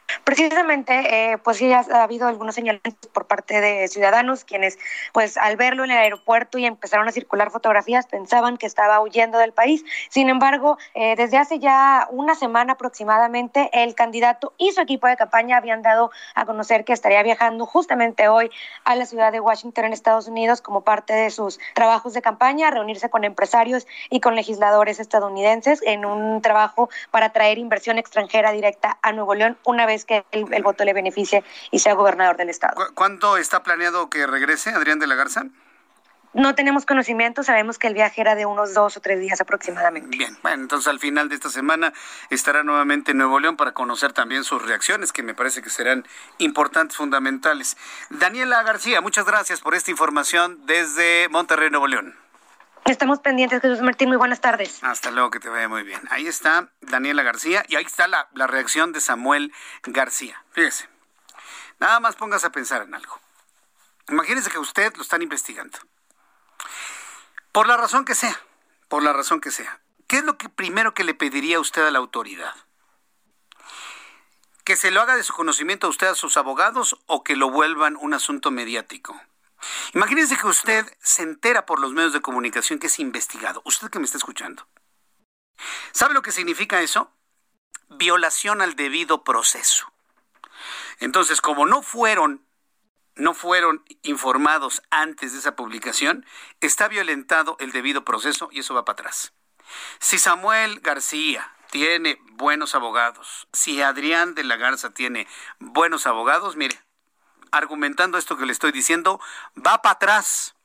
Precisamente, eh, pues sí, ha, habido algunos señalamientos por parte de ciudadanos quienes, pues al verlo en el aeropuerto y empezaron a circular fotografías, pensaban que estaba huyendo del país. Sin embargo, eh, desde hace ya una semana aproximadamente, el candidato y su equipo de campaña habían dado a conocer que estaría viajando justamente hoy a la ciudad de Washington, en Estados Unidos, como parte de sus trabajos de campaña, reunirse con empresarios y con legisladores estadounidenses en un trabajo para traer inversión extranjera directa a Nuevo León una vez que el, voto le beneficie y sea gobernador del estado. ¿Cuándo está planeado que regrese Adrián de la Garza? No tenemos conocimiento, sabemos que el viaje era de unos dos o tres días aproximadamente. Bien, bueno, entonces al final de esta semana estará nuevamente en Nuevo León para conocer también sus reacciones, que me parece que serán importantes, fundamentales. Daniela García, muchas gracias por esta información desde Monterrey, Nuevo León. Estamos pendientes, Jesús Martín. Muy buenas tardes. Hasta luego, que te vaya muy bien. Ahí está Daniela García y ahí está la, la reacción de Samuel García. Fíjese, nada más póngase a pensar en algo. Imagínese que usted lo están investigando. Por la razón que sea, por la razón que sea. ¿Qué es lo que primero que le pediría usted a la autoridad? ¿Que se lo haga de su conocimiento a usted a sus abogados o que lo vuelvan un asunto mediático? Imagínense que usted se entera por los medios de comunicación que es investigado. Usted que me está escuchando. ¿Sabe lo que significa eso? Violación al debido proceso. Entonces, como no fueron no fueron informados antes de esa publicación, está violentado el debido proceso y eso va para atrás. Si Samuel García tiene buenos abogados, si Adrián de la Garza tiene buenos abogados, mire, argumentando esto que le estoy diciendo, va para atrás.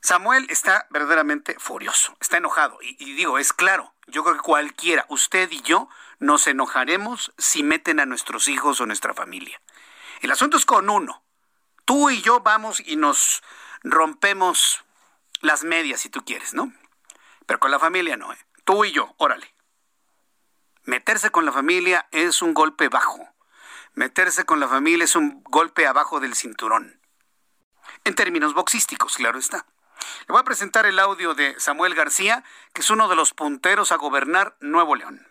Samuel está verdaderamente furioso, está enojado. Y, digo, es claro, yo creo que cualquiera, usted y yo, nos enojaremos si meten a nuestros hijos o nuestra familia. El asunto es con uno. Tú y yo vamos y nos rompemos las medias, si tú quieres, ¿no? Pero con la familia no, ¿eh? Tú y yo, órale. Meterse con la familia es un golpe bajo. Meterse con la familia es un golpe abajo del cinturón. En términos boxísticos, claro está. Le voy a presentar el audio de Samuel García, que es uno de los punteros a gobernar Nuevo León.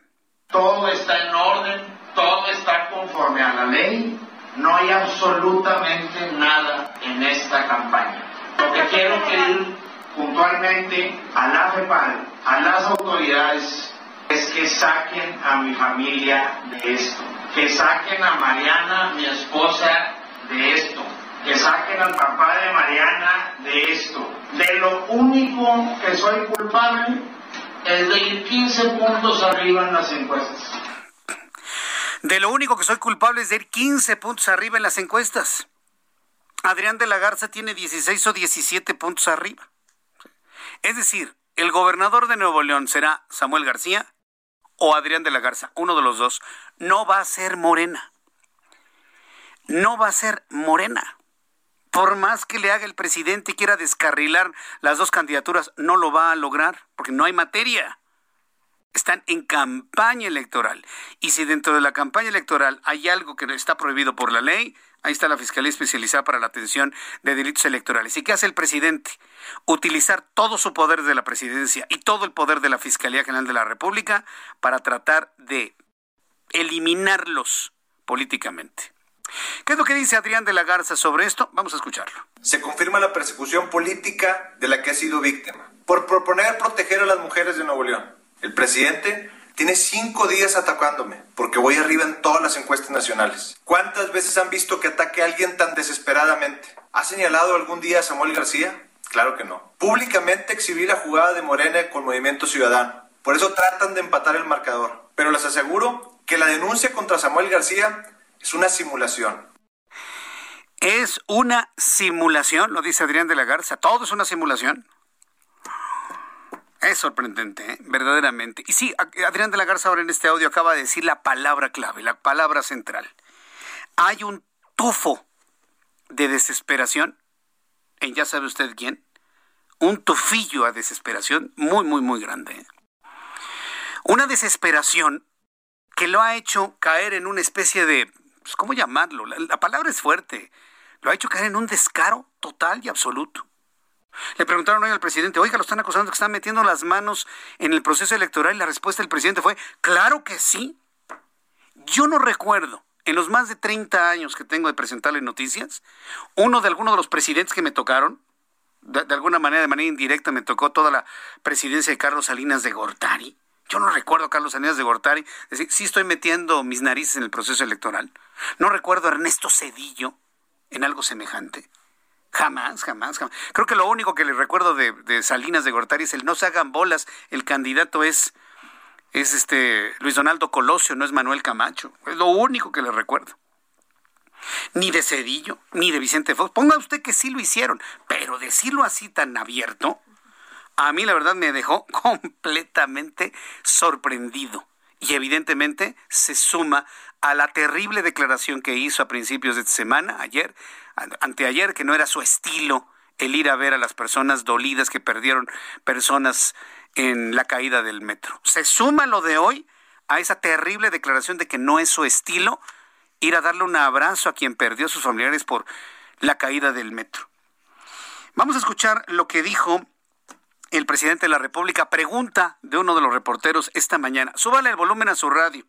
Todo está en orden, todo está conforme a la ley, no hay absolutamente nada en esta campaña. Lo que quiero pedir puntualmente a la FEPAL, a las autoridades, es que saquen a mi familia de esto que saquen a Mariana, mi esposa, de esto, que saquen al papá de Mariana de esto. De lo único que soy culpable es de ir 15 puntos arriba en las encuestas. De lo único que soy culpable es de ir 15 puntos arriba en las encuestas. Adrián de la Garza tiene 16 o 17 puntos arriba. Es decir, el gobernador de Nuevo León será Samuel García o Adrián de la Garza, uno de los dos, no va a ser Morena. No va a ser Morena. Por más que le haga el presidente y quiera descarrilar las dos candidaturas, no lo va a lograr, porque no hay materia. Están en campaña electoral. Y si dentro de la campaña electoral hay algo que está prohibido por la ley, Ahí está la Fiscalía Especializada para la Atención de Delitos Electorales. ¿Y qué hace el presidente? Utilizar todo su poder de la presidencia y todo el poder de la Fiscalía General de la República para tratar de eliminarlos políticamente. ¿Qué es lo que dice Adrián de la Garza sobre esto? Vamos a escucharlo. Se confirma la persecución política de la que ha sido víctima por proponer proteger a las mujeres de Nuevo León. El presidente tiene cinco días atacándome, porque voy arriba en todas las encuestas nacionales. ¿Cuántas veces han visto que ataque a alguien tan desesperadamente? ¿Ha señalado algún día a Samuel García? Claro que no. Públicamente exhibí la jugada de Morena con Movimiento Ciudadano. Por eso tratan de empatar el marcador. Pero les aseguro que la denuncia contra Samuel García es una simulación. Es una simulación, lo dice Adrián de la Garza. Todo es una simulación. Es sorprendente, ¿eh? verdaderamente. Y sí, Adrián de la Garza ahora en este audio acaba de decir la palabra clave, la palabra central. Hay un tufo de desesperación en ya sabe usted quién. Un tufillo a desesperación muy, muy, muy grande. ¿eh? Una desesperación que lo ha hecho caer en una especie de pues, ¿cómo llamarlo? La, palabra es fuerte. Lo ha hecho caer en un descaro total y absoluto. Le preguntaron hoy al presidente, oiga, lo están acusando que están metiendo las manos en el proceso electoral y la respuesta del presidente fue, claro que sí. Yo no recuerdo, en los más de 30 años que tengo de presentarle noticias, uno de algunos de los presidentes que me tocaron, de, de, alguna manera, de manera indirecta, me tocó toda la presidencia de Carlos Salinas de Gortari. Yo no recuerdo a Carlos Salinas de Gortari decir, sí estoy metiendo mis narices en el proceso electoral. No recuerdo a Ernesto Cedillo en algo semejante. Jamás, jamás, jamás. Creo que lo único que le recuerdo de, Salinas de Gortari es el no se hagan bolas, el candidato es, es este Luis Donaldo Colosio, no es Manuel Camacho. Es lo único que le recuerdo. Ni de Cedillo, ni de Vicente Fox. Ponga usted que sí lo hicieron, pero decirlo así tan abierto, a mí la verdad me dejó completamente sorprendido. Y evidentemente se suma a la terrible declaración que hizo a principios de semana, ayer, anteayer, que no era su estilo el ir a ver a las personas dolidas que perdieron personas en la caída del metro. Se suma lo de hoy a esa terrible declaración de que no es su estilo ir a darle un abrazo a quien perdió a sus familiares por la caída del metro. Vamos a escuchar lo que dijo el presidente de la República pregunta de uno de los reporteros esta mañana, súbale el volumen a su radio,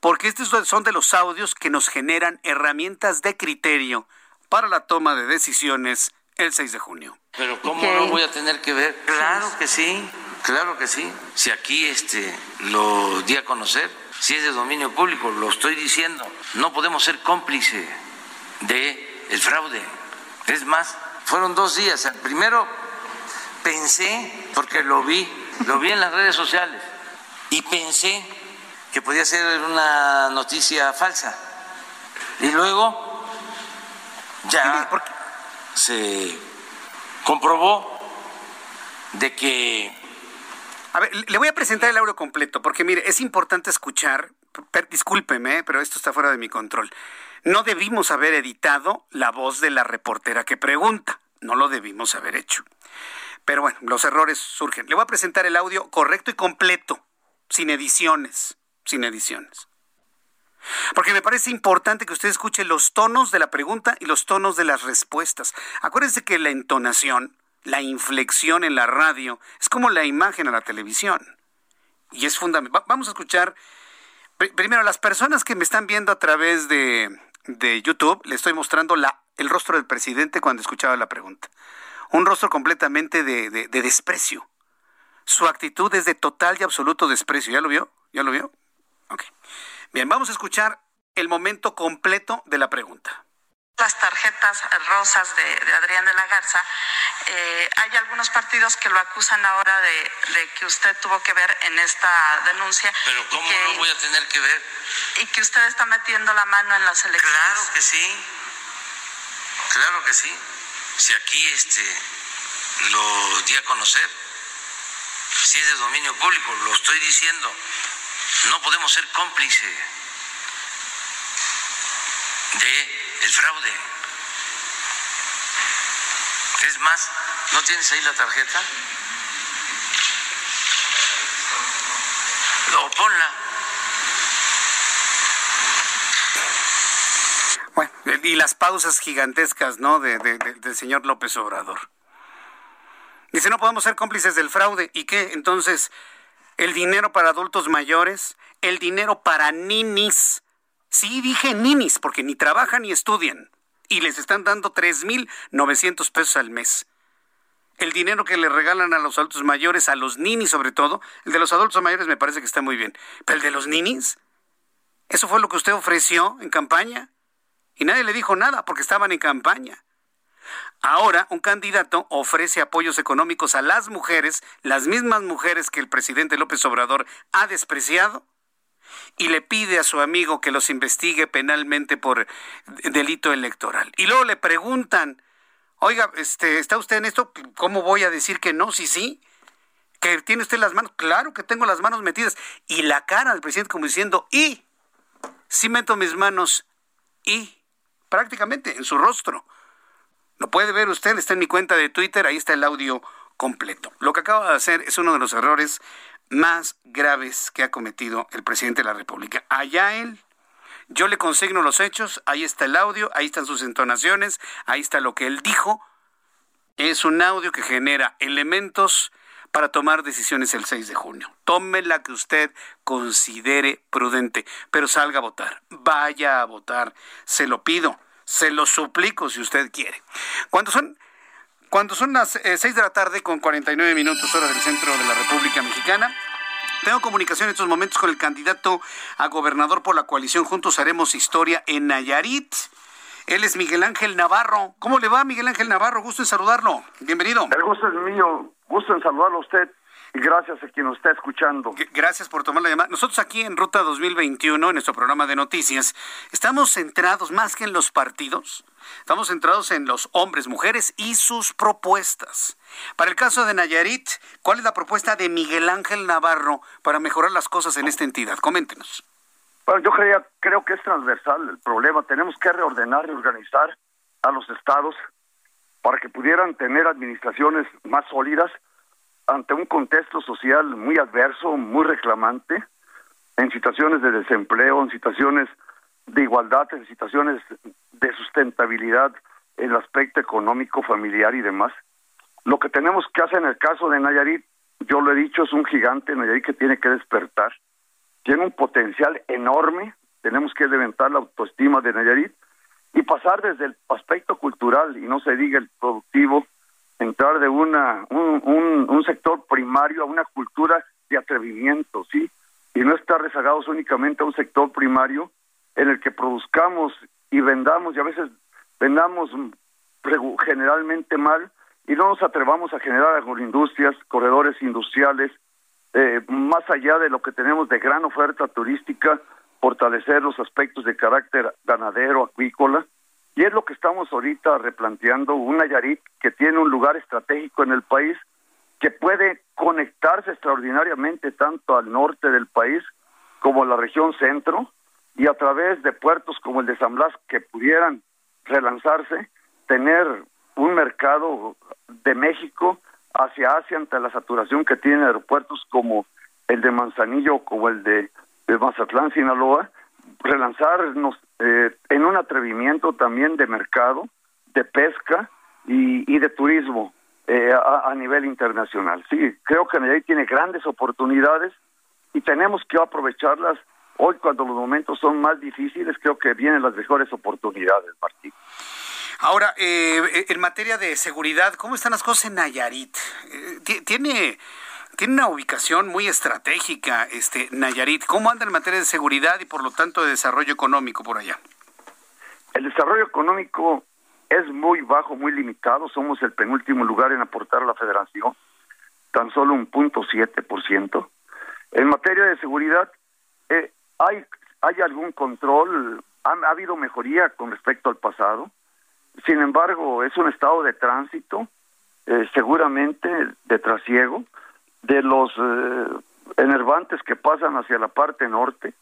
porque estos son de los audios que nos generan herramientas de criterio para la toma de decisiones el 6 de junio. Pero ¿cómo no voy a tener que ver? Claro que sí, claro que sí. Si aquí este lo di a conocer, si es de dominio público, lo estoy diciendo, no podemos ser cómplice de el fraude. Es más, fueron dos días. El primero pensé, porque lo vi, lo vi en las redes sociales, y pensé que podía ser una noticia falsa. Y luego ya se comprobó de que... A ver, le voy a presentar el audio completo, porque mire, es importante escuchar, discúlpeme, pero esto está fuera de mi control. No debimos haber editado la voz de la reportera que pregunta, no lo debimos haber hecho. Pero bueno, los errores surgen. Le voy a presentar el audio correcto y completo, sin ediciones, sin ediciones. Porque me parece importante que usted escuche los tonos de la pregunta y los tonos de las respuestas. Acuérdense que la entonación, la inflexión en la radio, es como la imagen a la televisión. Y es fundamental. Vamos a escuchar, primero, las personas que me están viendo a través de, de YouTube, le estoy mostrando la, el rostro del presidente cuando escuchaba la pregunta un rostro completamente de, desprecio. Su actitud es de total y absoluto desprecio. ¿Ya lo vio? ¿Ya lo vio? Ok. Bien, vamos a escuchar el momento completo de la pregunta las tarjetas rosas de, Adrián de la Garza, eh, hay algunos partidos que lo acusan ahora de, que usted tuvo que ver en esta denuncia. Pero ¿cómo no voy a tener que ver? Y que usted está metiendo la mano en las elecciones. Claro que sí, claro que sí si aquí este lo di a conocer, si es de dominio público, lo estoy diciendo, no podemos ser cómplice de el fraude. Es más, ¿no tienes ahí la tarjeta? O ponla. y las pausas gigantescas, ¿no? De, del señor López Obrador. Dice, no podemos ser cómplices del fraude. ¿Y qué? Entonces, el dinero para adultos mayores, el dinero para ninis. Sí, dije ninis, porque ni trabajan ni estudian. Y les están dando 3.900 pesos al mes. El dinero que le regalan a los adultos mayores, a los ninis sobre todo, el de los adultos mayores me parece que está muy bien. Pero el de los ninis, ¿eso fue lo que usted ofreció en campaña? y nadie le dijo nada porque estaban en campaña. Ahora un candidato ofrece apoyos económicos a las mujeres, las mismas mujeres que el presidente López Obrador ha despreciado, y le pide a su amigo que los investigue penalmente por delito electoral. Y luego le preguntan, oiga, este, ¿está usted en esto? ¿Cómo voy a decir que no? Sí, sí. ¿Que tiene usted las manos? Claro que tengo las manos metidas. Y la cara del presidente como diciendo, y, sí meto mis manos, y prácticamente en su rostro. Lo puede ver usted, está en mi cuenta de Twitter, ahí está el audio completo. Lo que acaba de hacer es uno de los errores más graves que ha cometido el presidente de la República. Allá él, Yo le consigno los hechos, ahí está el audio, ahí están sus entonaciones, ahí está lo que él dijo. Es un audio que genera elementos para tomar decisiones el 6 de junio. Tome la que usted considere prudente, pero salga a votar. Vaya a votar. Se lo pido, se lo suplico si usted quiere. Cuando son cuando son las 6 eh, de la tarde con 49 minutos hora del centro de la República Mexicana, tengo comunicación en estos momentos con el candidato a gobernador por la coalición Juntos Haremos Historia en Nayarit. Él es Miguel Ángel Navarro. ¿Cómo le va, Miguel Ángel Navarro? Gusto en saludarlo. Bienvenido. El gusto es mío. Gusto en saludarlo a usted gracias a quien nos está escuchando. Gracias por tomar la llamada. Nosotros aquí en Ruta 2021, en nuestro programa de noticias, estamos centrados más que en los partidos, estamos centrados en los hombres, mujeres y sus propuestas. Para el caso de Nayarit, ¿cuál es la propuesta de Miguel Ángel Navarro para mejorar las cosas en esta entidad? Coméntenos. Bueno, yo creía, creo que es transversal el problema. Tenemos que reordenar, reorganizar a los estados para que pudieran tener administraciones más sólidas ante un contexto social muy adverso, muy reclamante, en situaciones de desempleo, en situaciones de igualdad, en situaciones de sustentabilidad, en el aspecto económico, familiar y demás. Lo que tenemos que hacer en el caso de Nayarit, yo lo he dicho, es un gigante Nayarit que tiene que despertar. Tiene un potencial enorme, tenemos que levantar la autoestima de Nayarit y pasar desde el aspecto cultural, y no se diga el productivo, entrar de una un, un, sector primario a una cultura de atrevimiento, ¿sí? Y no estar rezagados únicamente a un sector primario en el que produzcamos y vendamos, y a veces vendamos generalmente mal, y no nos atrevamos a generar agroindustrias, corredores industriales, eh, más allá de lo que tenemos de gran oferta turística, fortalecer los aspectos de carácter ganadero, acuícola, y es lo que estamos ahorita replanteando, un Nayarit que tiene un lugar estratégico en el país, que puede conectarse extraordinariamente tanto al norte del país como a la región centro, y a través de puertos como el de San Blas que pudieran relanzarse, tener un mercado de México hacia Asia ante la saturación que tienen aeropuertos como el de Manzanillo, como el de Mazatlán, Sinaloa, relanzarnos eh, en un atrevimiento también de mercado, de pesca y, de turismo eh, a, nivel internacional. Sí, creo que Nayarit tiene grandes oportunidades y tenemos que aprovecharlas. Hoy, cuando los momentos son más difíciles, creo que vienen las mejores oportunidades, Martín. Ahora, eh, en materia de seguridad, ¿cómo están las cosas en Nayarit? ¿Tiene tiene una ubicación muy estratégica, este Nayarit. ¿Cómo anda en materia de seguridad y por lo tanto de desarrollo económico por allá? El desarrollo económico es muy bajo, muy limitado. Somos el penúltimo lugar en aportar a la federación, tan solo un punto siete por ciento. En materia de seguridad, eh, hay, hay algún control, ha, habido mejoría con respecto al pasado. Sin embargo, es un estado de tránsito, eh, seguramente de trasiego de los eh, enervantes que pasan hacia la parte norte.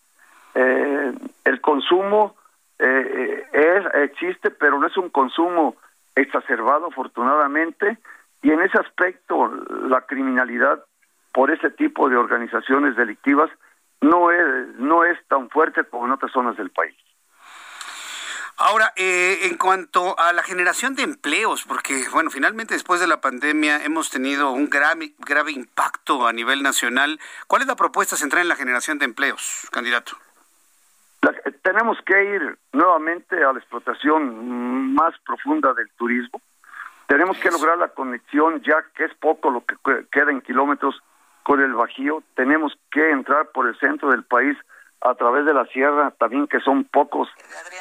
Eh, el consumo eh, es, existe, pero no es un consumo exacerbado, afortunadamente, y en ese aspecto la criminalidad por ese tipo de organizaciones delictivas no es, no es tan fuerte como en otras zonas del país. Ahora, eh, en cuanto a la generación de empleos, porque, bueno, finalmente después de la pandemia hemos tenido un grave, grave impacto a nivel nacional. ¿Cuál es la propuesta central en la generación de empleos, candidato? tenemos que ir nuevamente a la explotación más profunda del turismo. Tenemos que lograr la conexión, ya que es poco lo que queda en kilómetros con el Bajío. Tenemos que entrar por el centro del país a través de la sierra, también que son pocos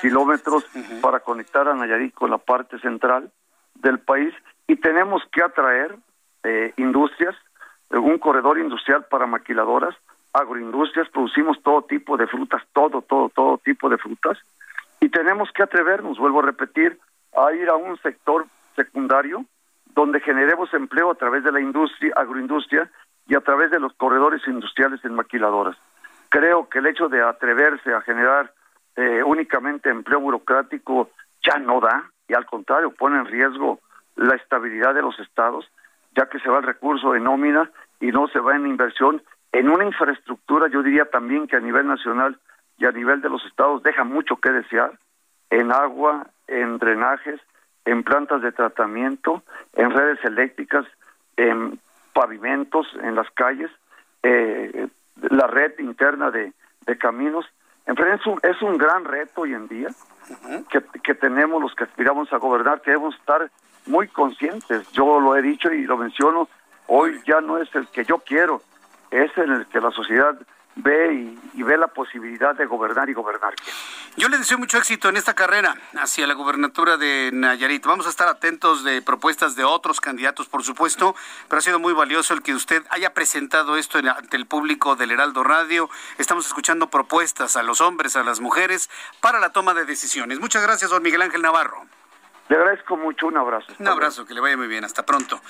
kilómetros para conectar a Nayarit con la parte central del país. Y tenemos que atraer eh, industrias, eh, un corredor industrial para maquiladoras, agroindustrias, producimos todo tipo de frutas, todo, todo, todo tipo de frutas. Y tenemos que atrevernos, vuelvo a repetir, a ir a un sector secundario donde generemos empleo a través de la industria, agroindustria y a través de los corredores industriales en maquiladoras creo que el hecho de atreverse a generar eh, únicamente empleo burocrático ya no da y al contrario pone en riesgo la estabilidad de los estados, ya que se va el recurso en nómina y no se va en inversión en una infraestructura, yo diría también que a nivel nacional y a nivel de los estados deja mucho que desear en agua, en drenajes, en plantas de tratamiento, en redes eléctricas, en pavimentos, en las calles, eh, la red interna de, caminos. En fin, es un, es un gran reto hoy en día que, que tenemos los que aspiramos a gobernar, que debemos estar muy conscientes. Yo lo he dicho y lo menciono, hoy ya no es el que yo quiero, es en el que la sociedad ve y, ve la posibilidad de gobernar y gobernar. Yo le deseo mucho éxito en esta carrera hacia la gubernatura de Nayarit. Vamos a estar atentos de propuestas de otros candidatos, por supuesto, pero ha sido muy valioso el que usted haya presentado esto ante el público del Heraldo Radio. Estamos escuchando propuestas a los hombres, a las mujeres, para la toma de decisiones. Muchas gracias, don Miguel Ángel Navarro. Le agradezco mucho, un abrazo. Un abrazo, que le vaya muy bien, hasta pronto.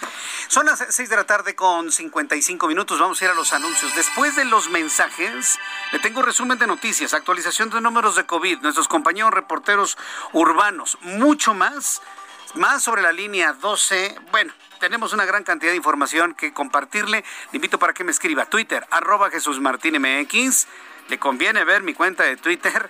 Son las 6 de la tarde con 55 minutos, vamos a ir a los anuncios. Después de los mensajes, le tengo resumen de noticias, actualización de números de COVID, nuestros compañeros reporteros urbanos, mucho más, más sobre la línea 12. Bueno, tenemos una gran cantidad de información que compartirle. Le invito para que me escriba Twitter, arroba Jesús. Le conviene ver mi cuenta de Twitter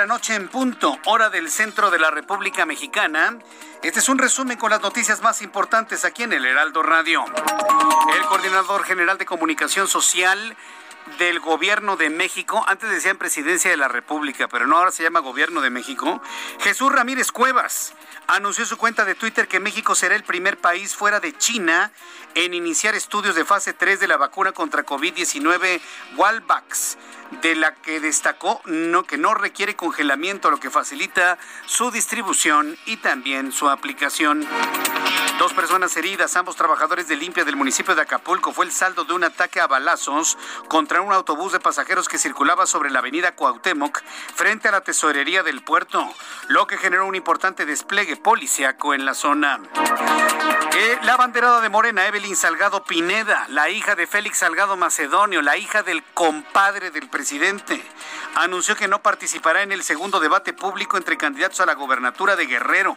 La noche en punto, hora del centro de la República Mexicana. Este es un resumen con las noticias más importantes aquí en el Heraldo Radio. El coordinador general de comunicación social del gobierno de México, antes decían presidencia de la República, pero no ahora se llama gobierno de México, Jesús Ramírez Cuevas anunció su cuenta de Twitter que México será el primer país fuera de China en iniciar estudios de fase 3 de la vacuna contra COVID-19 Walvax de la que destacó no, que no requiere congelamiento, lo que facilita su distribución y también su aplicación. Dos personas heridas, ambos trabajadores de limpia del municipio de Acapulco, fue el saldo de un ataque a balazos contra un autobús de pasajeros que circulaba sobre la avenida Cuauhtémoc frente a la tesorería del puerto, lo que generó un importante despliegue policiaco en la zona. Eh, la banderada de Morena, Evelyn Salgado Pineda, la hija de Félix Salgado Macedonio, la hija del compadre del presidente, anunció que no participará en el segundo debate público entre candidatos a la gobernatura de Guerrero.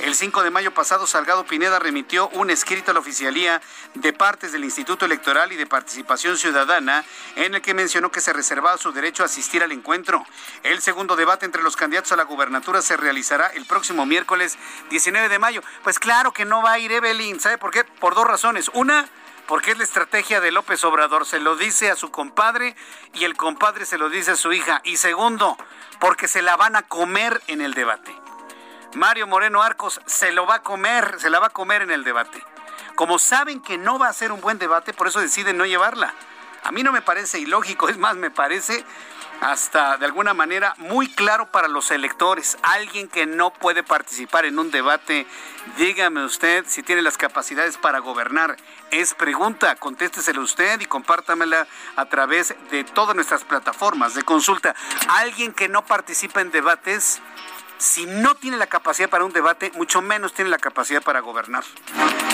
El 5 de mayo pasado, Salgado Pineda remitió un escrito a la oficialía de partes del Instituto Electoral y de Participación Ciudadana en el que mencionó que se reservaba su derecho a asistir al encuentro. El segundo debate entre los candidatos a la gubernatura se realizará el próximo miércoles 19 de mayo. Pues claro que no va a ir Evelyn, ¿sabe por qué? Por dos razones. Una, porque es la estrategia de López Obrador. Se lo dice a su compadre y el compadre se lo dice a su hija. Y segundo, porque se la van a comer en el debate. Mario Moreno Arcos se lo va a comer, se la va a comer en el debate. Como saben que no va a ser un buen debate, por eso deciden no llevarla. A mí no me parece ilógico, es más, me parece hasta de alguna manera muy claro para los electores. Alguien que no puede participar en un debate, dígame usted si tiene las capacidades para gobernar. Es pregunta, contésteselo usted y compártamela a través de todas nuestras plataformas de consulta. Alguien que no participa en debates si no tiene la capacidad para un debate, mucho menos tiene la capacidad para gobernar.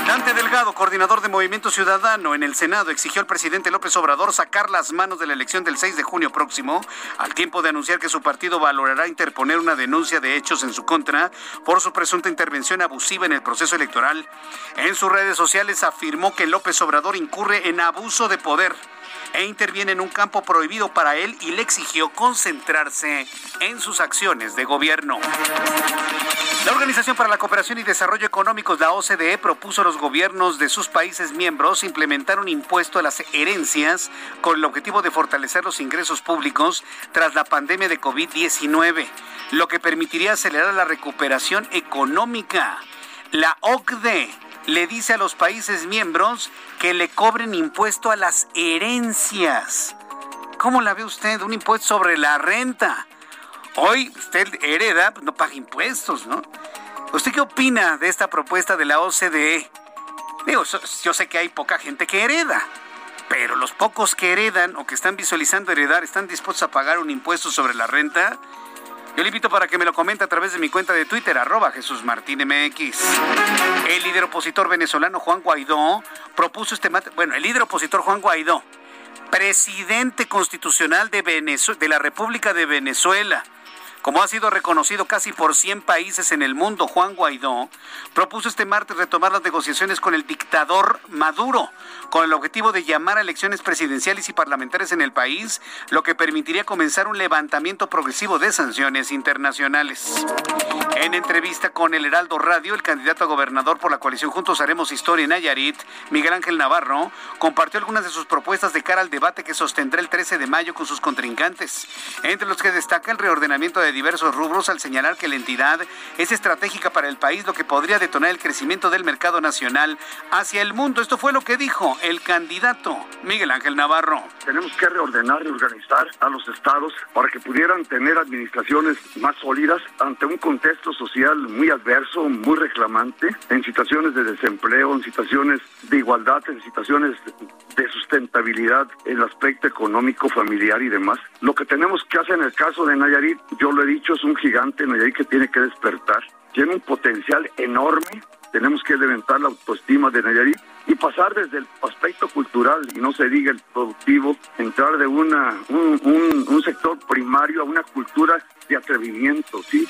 Dante Delgado, coordinador de Movimiento Ciudadano en el Senado, exigió al presidente López Obrador sacar las manos de la elección del 6 de junio próximo, al tiempo de anunciar que su partido valorará interponer una denuncia de hechos en su contra por su presunta intervención abusiva en el proceso electoral. En sus redes sociales afirmó que López Obrador incurre en abuso de poder e interviene en un campo prohibido para él y le exigió concentrarse en sus acciones de gobierno. La Organización para la Cooperación y Desarrollo Económicos, la OCDE, propuso a los gobiernos de sus países miembros implementar un impuesto a las herencias con el objetivo de fortalecer los ingresos públicos tras la pandemia de COVID-19, lo que permitiría acelerar la recuperación económica. La OCDE le dice a los países miembros que le cobren impuesto a las herencias. ¿Cómo la ve usted? Un impuesto sobre la renta. Hoy usted hereda, pues, no paga impuestos, ¿no? ¿Usted qué opina de esta propuesta de la OCDE? Digo, yo sé que hay poca gente que hereda, pero los pocos que heredan o que están visualizando heredar están dispuestos a pagar un impuesto sobre la renta. Yo le invito para que me lo comente a través de mi cuenta de Twitter, arroba Jesús Martín MX. El líder opositor venezolano Juan Guaidó propuso este... Bueno, el líder opositor Juan Guaidó, presidente constitucional de, de la República de Venezuela, como ha sido reconocido casi por 100 países en el mundo, Juan Guaidó propuso este martes retomar las negociaciones con el dictador Maduro, con el objetivo de llamar a elecciones presidenciales y parlamentarias en el país, lo que permitiría comenzar un levantamiento progresivo de sanciones internacionales. En entrevista con el Heraldo Radio, el candidato a gobernador por la coalición Juntos Haremos Historia en Nayarit, Miguel Ángel Navarro, compartió algunas de sus propuestas de cara al debate que sostendrá el 13 de mayo con sus contrincantes, entre los que destaca el reordenamiento de diversos rubros al señalar que la entidad es estratégica para el país, lo que podría detonar el crecimiento del mercado nacional hacia el mundo. Esto fue lo que dijo el candidato Miguel Ángel Navarro. Tenemos que reordenar y organizar a los estados para que pudieran tener administraciones más sólidas ante un contexto social muy adverso, muy reclamante, en situaciones de desempleo, en situaciones de igualdad, en situaciones de sustentabilidad en el aspecto económico, familiar y demás. Lo que tenemos que hacer en el caso de Nayarit, yo lo he dicho, es un gigante Nayarit que tiene que despertar. Tiene un potencial enorme. Tenemos que levantar la autoestima de Nayarit y pasar desde el aspecto cultural y no se diga el productivo, entrar de una, un, un, un sector primario a una cultura de atrevimiento, ¿sí?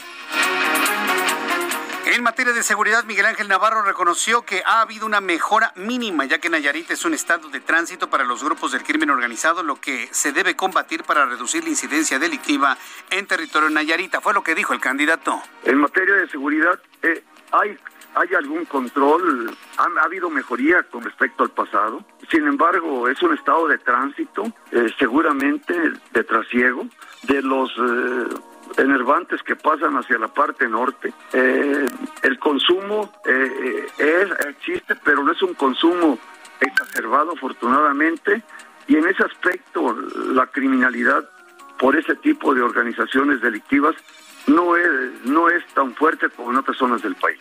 En materia de seguridad, Miguel Ángel Navarro reconoció que ha habido una mejora mínima, ya que Nayarit es un estado de tránsito para los grupos del crimen organizado, lo que se debe combatir para reducir la incidencia delictiva en territorio Nayarita. Fue lo que dijo el candidato. En materia de seguridad, eh, hay ¿Hay algún control? ¿Ha, habido mejoría con respecto al pasado? Sin embargo, es un estado de tránsito, eh, seguramente de trasiego, de los eh, enervantes que pasan hacia la parte norte. Eh, el consumo eh, existe, pero no es un consumo exacerbado, afortunadamente, y en ese aspecto la criminalidad por ese tipo de organizaciones delictivas no es, no es tan fuerte como en otras zonas del país.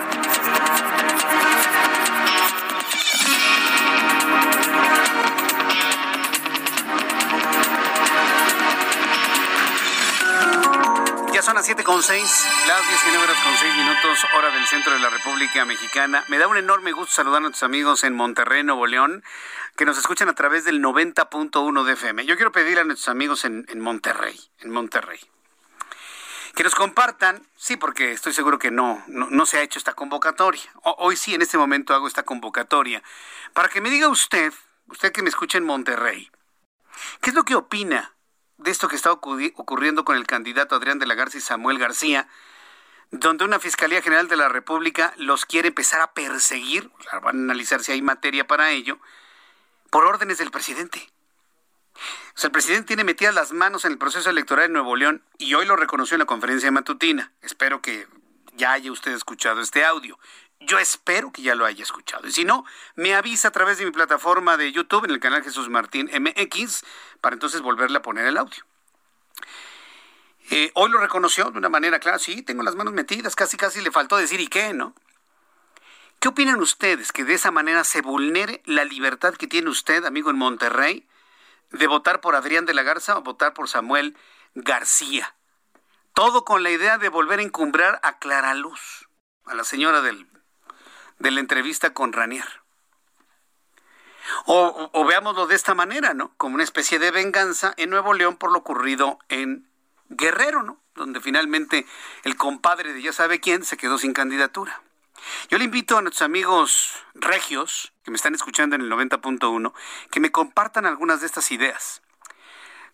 Son las 7 con 6, las 19 horas con 6 minutos, hora del centro de la República Mexicana. Me da un enorme gusto saludar a nuestros amigos en Monterrey, Nuevo León, que nos escuchan a través del 90.1 de FM. Yo quiero pedir a nuestros amigos en, Monterrey, en Monterrey, que nos compartan, sí, porque estoy seguro que no, no, se ha hecho esta convocatoria. hoy sí, en este momento hago esta convocatoria, para que me diga usted, usted que me escucha en Monterrey, ¿qué es lo que opina de esto que está ocurriendo con el candidato Adrián de la Garza y Samuel García, donde una Fiscalía General de la República los quiere empezar a perseguir, van a analizar si hay materia para ello, por órdenes del presidente. O sea, el presidente tiene metidas las manos en el proceso electoral en Nuevo León y hoy lo reconoció en la conferencia matutina. Espero que ya haya usted escuchado este audio. Yo espero que ya lo haya escuchado. Y si no, me avisa a través de mi plataforma de YouTube en el canal Jesús Martín MX para entonces volverle a poner el audio. Eh, hoy lo reconoció de una manera clara. Sí, tengo las manos metidas. Casi, casi le faltó decir y qué, ¿no? ¿Qué opinan ustedes que de esa manera se vulnere la libertad que tiene usted, amigo en Monterrey, de votar por Adrián de la Garza o votar por Samuel García? Todo con la idea de volver a encumbrar a Clara Luz, a la señora del de la entrevista con Ranier. O, veámoslo de esta manera, ¿no? Como una especie de venganza en Nuevo León por lo ocurrido en Guerrero, ¿no? Donde finalmente el compadre de ya sabe quién se quedó sin candidatura. Yo le invito a nuestros amigos regios que me están escuchando en el 90.1 que me compartan algunas de estas ideas.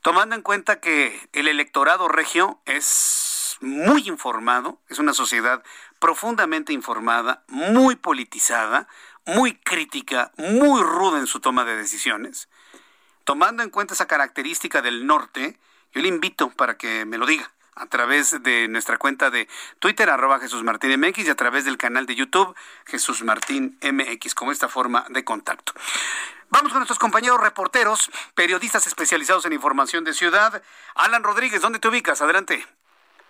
Tomando en cuenta que el electorado regio es muy informado, es una sociedad profundamente informada, muy politizada, muy crítica, muy ruda en su toma de decisiones. Tomando en cuenta esa característica del norte, yo le invito para que me lo diga a través de nuestra cuenta de Twitter, arroba Jesús Martín MX, y a través del canal de YouTube, Jesús Martín MX, como esta forma de contacto. Vamos con nuestros compañeros reporteros, periodistas especializados en información de ciudad. Alan Rodríguez, ¿dónde te ubicas? Adelante.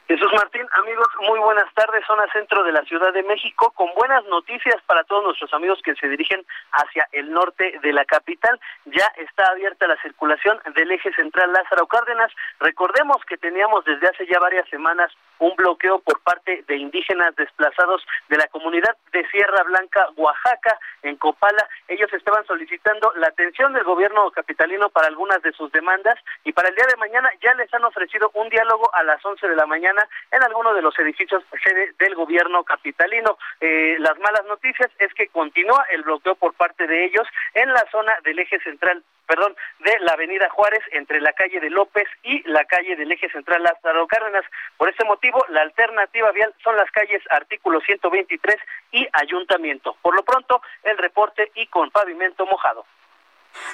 Jesús Martín, amigos, muy buenas tardes, zona centro de la Ciudad de México, con buenas noticias para todos nuestros amigos que se dirigen hacia el norte de la capital. Ya está abierta la circulación del eje central Lázaro Cárdenas. Recordemos que teníamos desde hace ya varias semanas un bloqueo por parte de indígenas desplazados de la comunidad de Sierra Blanca, Oaxaca, en Copala. Ellos estaban solicitando la atención del gobierno capitalino para algunas de sus demandas y para el día de mañana ya les han ofrecido un diálogo a las 11 de la mañana en alguno de los edificios sede del gobierno capitalino. Eh, las malas noticias es que continúa el bloqueo por parte de ellos en la zona del eje central perdón, de la avenida Juárez entre la calle de López y la calle del eje central Lázaro Cárdenas. Por este motivo, la alternativa vial son las calles artículo 123 y ayuntamiento. Por lo pronto, el reporte y con pavimento mojado.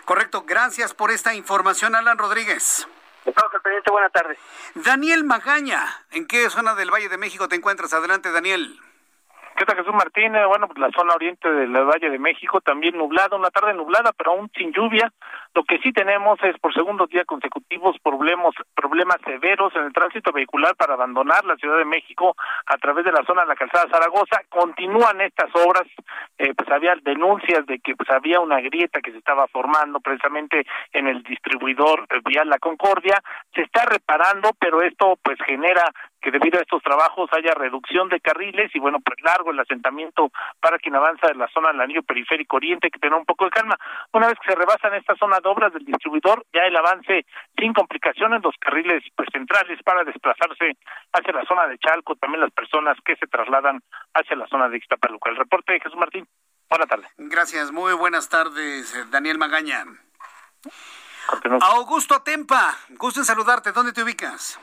Correcto, gracias por esta información, Alan Rodríguez. Estamos al pendiente, buena tarde. Daniel Magaña, ¿en qué zona del Valle de México te encuentras? Adelante, Daniel. ¿Qué tal, Jesús Martínez? Bueno, pues la zona oriente del Valle de México también nublada, una tarde nublada, pero aún sin lluvia. Lo que sí tenemos es por segundo día consecutivos problemas, problemas severos en el tránsito vehicular para abandonar la Ciudad de México a través de la zona de la calzada Zaragoza. Continúan estas obras, eh, pues había denuncias de que pues había una grieta que se estaba formando precisamente en el distribuidor vial La Concordia. Se está reparando, pero esto pues genera que debido a estos trabajos haya reducción de carriles y bueno, pues largo el asentamiento para quien avanza en la zona del anillo periférico oriente, que tenga un poco de calma. Una vez que se rebasan esta zona de obras del distribuidor, ya el avance sin complicaciones, los carriles pues centrales para desplazarse hacia la zona de Chalco, también las personas que se trasladan hacia la zona de Ixtapaluca. El reporte de Jesús Martín. Buenas tardes. Gracias, muy buenas tardes, eh, Daniel Magaña. Augusto Tempa, gusto en saludarte. ¿Dónde te ubicas?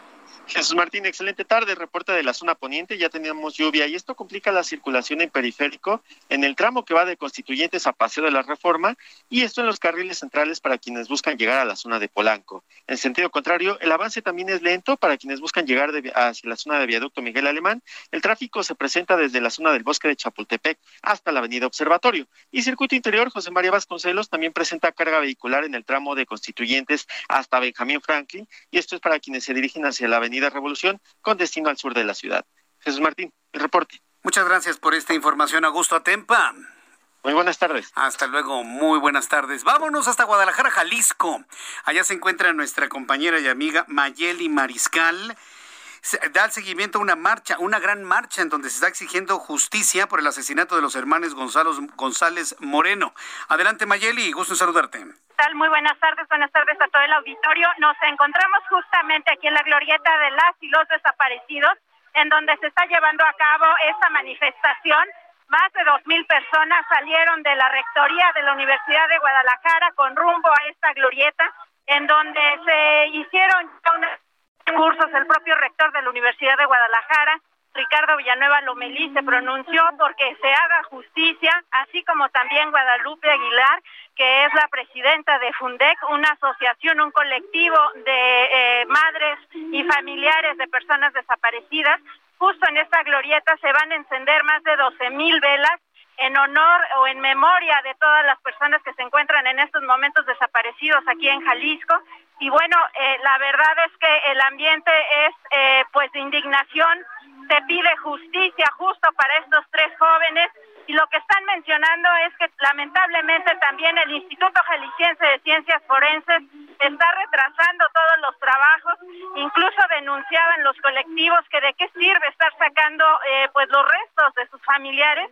Jesús Martín, excelente tarde. Reporte de la zona poniente. Ya teníamos lluvia y esto complica la circulación en periférico en el tramo que va de Constituyentes a Paseo de la Reforma y esto en los carriles centrales para quienes buscan llegar a la zona de Polanco. En sentido contrario, el avance también es lento para quienes buscan llegar hacia la zona de Viaducto Miguel Alemán. El tráfico se presenta desde la zona del bosque de Chapultepec hasta la avenida Observatorio. Y circuito interior, José María Vasconcelos también presenta carga vehicular en el tramo de Constituyentes hasta Benjamín Franklin y esto es para quienes se dirigen hacia la avenida Revolución con destino al sur de la ciudad. Jesús Martín, el reporte. Muchas gracias por esta información, Augusto Atempa. Muy buenas tardes. Hasta luego, muy buenas tardes. Vámonos hasta Guadalajara, Jalisco. Allá se encuentra nuestra compañera y amiga Mayeli Mariscal. Da el seguimiento a una marcha, una gran marcha en donde se está exigiendo justicia por el asesinato de los hermanos Gonzalo, González Moreno. Adelante Mayeli, gusto en saludarte. Muy buenas tardes, buenas tardes a todo el auditorio. Nos encontramos justamente aquí en la glorieta de las y los desaparecidos, en donde se está llevando a cabo esta manifestación. Más de dos mil personas salieron de la rectoría de la Universidad de Guadalajara con rumbo a esta glorieta, en donde se hicieron unos cursos. El propio rector de la Universidad de Guadalajara Ricardo Villanueva Lomelí se pronunció porque se haga justicia, así como también Guadalupe Aguilar, que es la presidenta de Fundec, una asociación, un colectivo de eh, madres y familiares de personas desaparecidas. Justo en esta glorieta se van a encender más de 12 mil velas en honor o en memoria de todas las personas que se encuentran en estos momentos desaparecidos aquí en Jalisco. Y bueno, eh, la verdad es que el ambiente es eh, pues de indignación se pide justicia justo para estos tres jóvenes y lo que están mencionando es que lamentablemente también el Instituto Jalisciense de Ciencias Forenses está retrasando todos los trabajos, incluso denunciaban los colectivos que de qué sirve estar sacando eh, pues los restos de sus familiares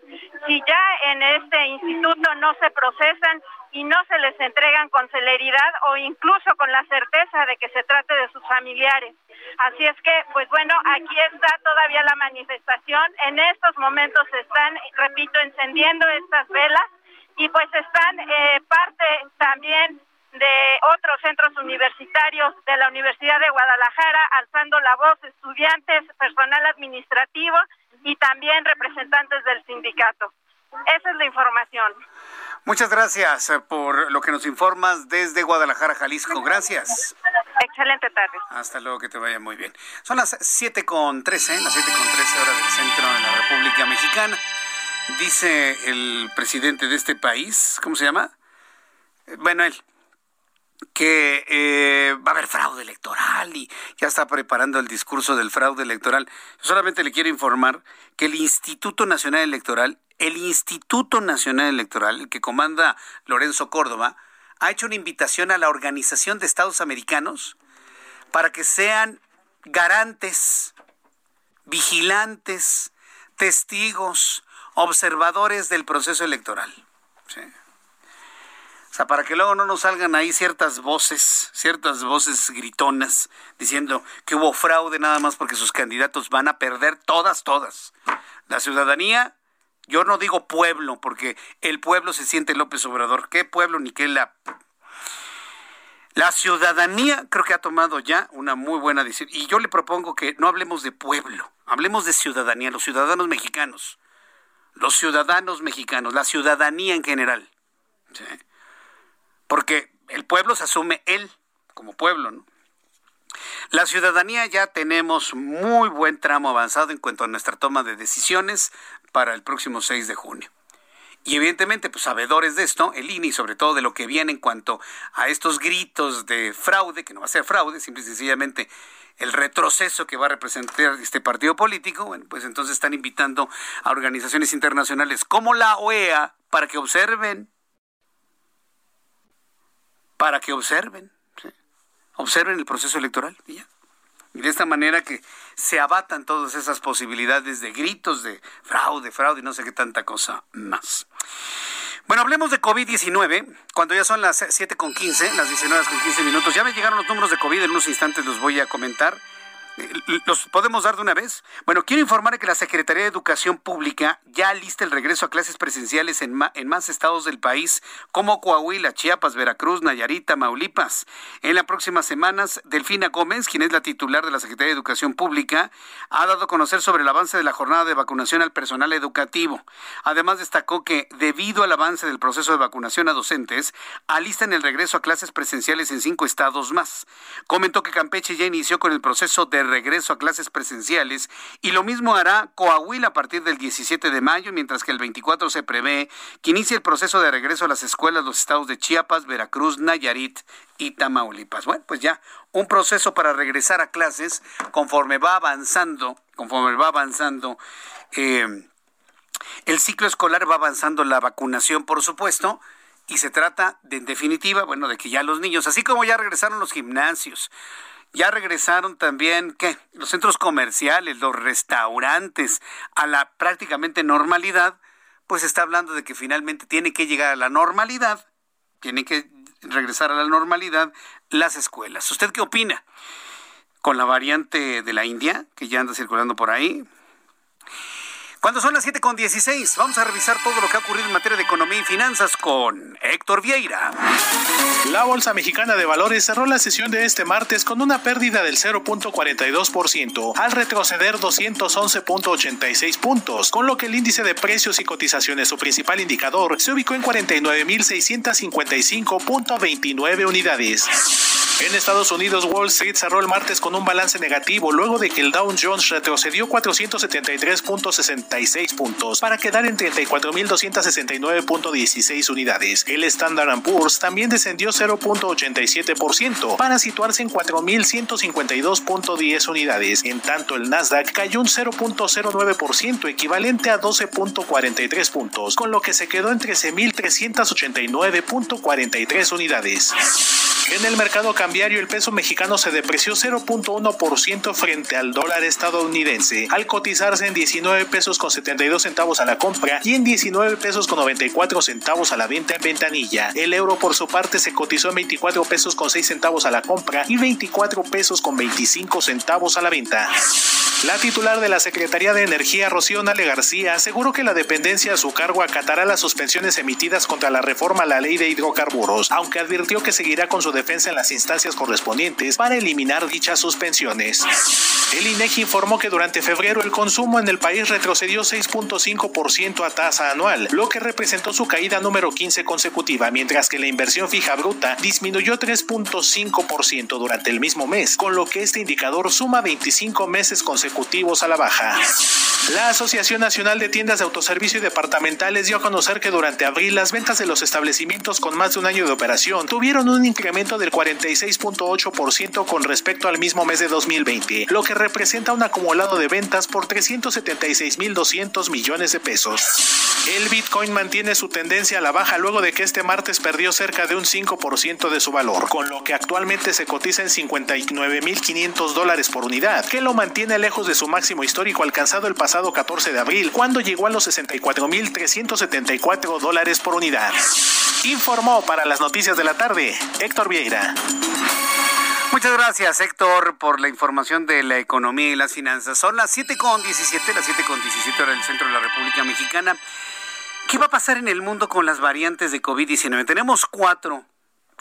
si ya en este instituto no se procesan y no se les entregan con celeridad o incluso con la certeza de que se trate de sus familiares. Así es que, pues bueno, aquí está todavía la manifestación. En estos momentos se están, repito, encendiendo estas velas y pues están eh, parte también de otros centros universitarios de la Universidad de Guadalajara, alzando la voz, estudiantes, personal administrativo y también representantes del sindicato. Esa es la información. Muchas gracias eh, por lo que nos informas desde Guadalajara, Jalisco. Gracias. Excelente tarde. Hasta luego, que te vaya muy bien. Son las 7 con 13, las 7 con 13 horas del centro de la República Mexicana. Dice el presidente de este país, ¿cómo se llama? Bueno, él, que eh, va a haber fraude electoral y ya está preparando el discurso del fraude electoral. solamente le quiero informar que el Instituto Nacional Electoral, el Instituto Nacional Electoral, el que comanda Lorenzo Córdoba, ha hecho una invitación a la Organización de Estados Americanos para que sean garantes, vigilantes, testigos, observadores del proceso electoral. ¿sí? O sea, para que luego no nos salgan ahí ciertas voces, ciertas voces gritonas, diciendo que hubo fraude nada más porque sus candidatos van a perder todas, todas. La ciudadanía, yo no digo pueblo, porque el pueblo se siente López Obrador. ¿Qué pueblo ni qué la... La ciudadanía creo que ha tomado ya una muy buena decisión. Y yo le propongo que no hablemos de pueblo, hablemos de ciudadanía, los ciudadanos mexicanos. Los ciudadanos mexicanos, la ciudadanía en general. porque el pueblo se asume él como pueblo, ¿no? La ciudadanía ya tenemos muy buen tramo avanzado en cuanto a nuestra toma de decisiones para el próximo 6 de junio. Y evidentemente, pues sabedores de esto, el INE y sobre todo de lo que viene en cuanto a estos gritos de fraude, que no va a ser fraude, simple y sencillamente el retroceso que va a representar este partido político, bueno, pues entonces están invitando a organizaciones internacionales como la OEA para que observen. Para que observen, observen el proceso electoral y Y de esta manera que se abatan todas esas posibilidades de gritos de fraude, fraude y no sé qué tanta cosa más. Bueno, hablemos de COVID-19, cuando ya son las 7 con 15, las 19 con 15 minutos. Ya me llegaron los números de COVID, en unos instantes los voy a comentar. ¿Los podemos dar de una vez? Bueno, quiero informar que la Secretaría de Educación Pública ya lista el regreso a clases presenciales en, en más estados del país, como Coahuila, Chiapas, Veracruz, Nayarita, Maulipas. En las próximas semanas, Delfina Gómez, quien es la titular de la Secretaría de Educación Pública, ha dado a conocer sobre el avance de la jornada de vacunación al personal educativo. Además, destacó que, debido al avance del proceso de vacunación a docentes, alistan el regreso a clases presenciales en cinco estados más. Comentó que Campeche ya inició con el proceso de regreso a clases presenciales y lo mismo hará Coahuila a partir del 17 de mayo, mientras que el 24 se prevé que inicie el proceso de regreso a las escuelas los estados de Chiapas, Veracruz, Nayarit y Tamaulipas. Bueno, pues ya un proceso para regresar a clases conforme va avanzando, conforme va avanzando eh, el ciclo escolar, va avanzando la vacunación, por supuesto, y se trata de, en definitiva, bueno, de que ya los niños, así como ya regresaron los gimnasios, ya regresaron también, ¿qué? Los centros comerciales, los restaurantes a la prácticamente normalidad, pues está hablando de que finalmente tiene que llegar a la normalidad, tiene que regresar a la normalidad las escuelas. ¿Usted qué opina? Con la variante de la India, que ya anda circulando por ahí, cuando son las 7 con 16, vamos a revisar todo lo que ha ocurrido en materia de economía y finanzas con Héctor Vieira. La Bolsa Mexicana de Valores cerró la sesión de este martes con una pérdida del 0.42% al retroceder 211.86 puntos, con lo que el índice de precios y cotizaciones, su principal indicador, se ubicó en 49.655.29 unidades. En Estados Unidos, Wall Street cerró el martes con un balance negativo luego de que el Dow Jones retrocedió 473.66 puntos para quedar en 34.269.16 unidades. El Standard Poor's también descendió 0.87% para situarse en 4.152.10 unidades. En tanto, el Nasdaq cayó un 0.09% equivalente a 12.43 puntos, con lo que se quedó en 13.389.43 unidades. En el mercado cambiario, el peso mexicano se depreció 0.1% frente al dólar estadounidense, al cotizarse en 19 pesos con 72 centavos a la compra y en 19 pesos con 94 centavos a la venta en ventanilla. El euro, por su parte, se cotizó en 24 pesos con 6 centavos a la compra y 24 pesos con 25 centavos a la venta. La titular de la Secretaría de Energía, Rocío Nale García, aseguró que la dependencia a su cargo acatará las suspensiones emitidas contra la reforma a la ley de hidrocarburos, aunque advirtió que seguirá con su defensa en las instancias correspondientes para eliminar dichas suspensiones. El INEGI informó que durante febrero el consumo en el país retrocedió 6.5% a tasa anual, lo que representó su caída número 15 consecutiva, mientras que la inversión fija bruta disminuyó 3.5% durante el mismo mes, con lo que este indicador suma 25 meses consecutivos a la baja. La Asociación Nacional de Tiendas de Autoservicio y Departamentales dio a conocer que durante abril las ventas de los establecimientos con más de un año de operación tuvieron un incremento del 46.8% con respecto al mismo mes de 2020, lo que representa un acumulado de ventas por 376.200 millones de pesos. El Bitcoin mantiene su tendencia a la baja luego de que este martes perdió cerca de un 5% de su valor, con lo que actualmente se cotiza en 59.500 dólares por unidad, que lo mantiene lejos de su máximo histórico alcanzado el pasado 14 de abril, cuando llegó a los 64.374 dólares por unidad. Informó para las noticias de la tarde Héctor Vieira. Muchas gracias, Héctor, por la información de la economía y las finanzas. Son las 7.17, las 7.17 hora del centro de la República Mexicana. ¿Qué va a pasar en el mundo con las variantes de COVID-19? Tenemos cuatro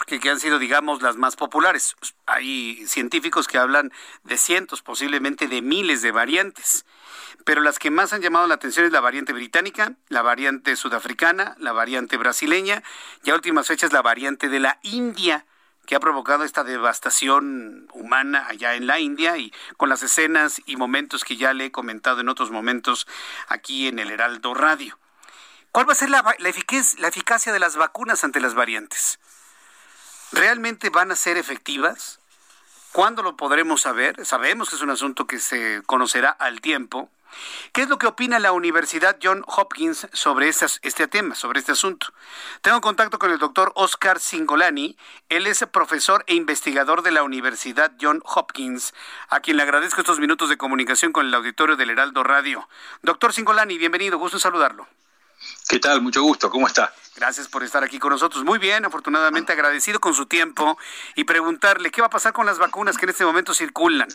que, que han sido, digamos, las más populares. Hay científicos que hablan de cientos, posiblemente de miles de variantes pero las que más han llamado la atención es la variante británica, la variante sudafricana, la variante brasileña y a últimas fechas la variante de la India que ha provocado esta devastación humana allá en la India y con las escenas y momentos que ya le he comentado en otros momentos aquí en el Heraldo Radio. ¿Cuál va a ser la, eficacia de las vacunas ante las variantes? ¿Realmente van a ser efectivas? ¿Cuándo lo podremos saber? Sabemos que es un asunto que se conocerá al tiempo. ¿Qué es lo que opina la Universidad John Hopkins sobre este tema, sobre este asunto? Tengo contacto con el doctor Oscar Singolani. Él es profesor e investigador de la Universidad John Hopkins, a quien le agradezco estos minutos de comunicación con el auditorio del Heraldo Radio. Doctor Singolani, bienvenido, gusto saludarlo. ¿Qué tal? Mucho gusto, ¿cómo está? Gracias por estar aquí con nosotros. Muy bien, afortunadamente agradecido con su tiempo y preguntarle qué va a pasar con las vacunas que en este momento circulan.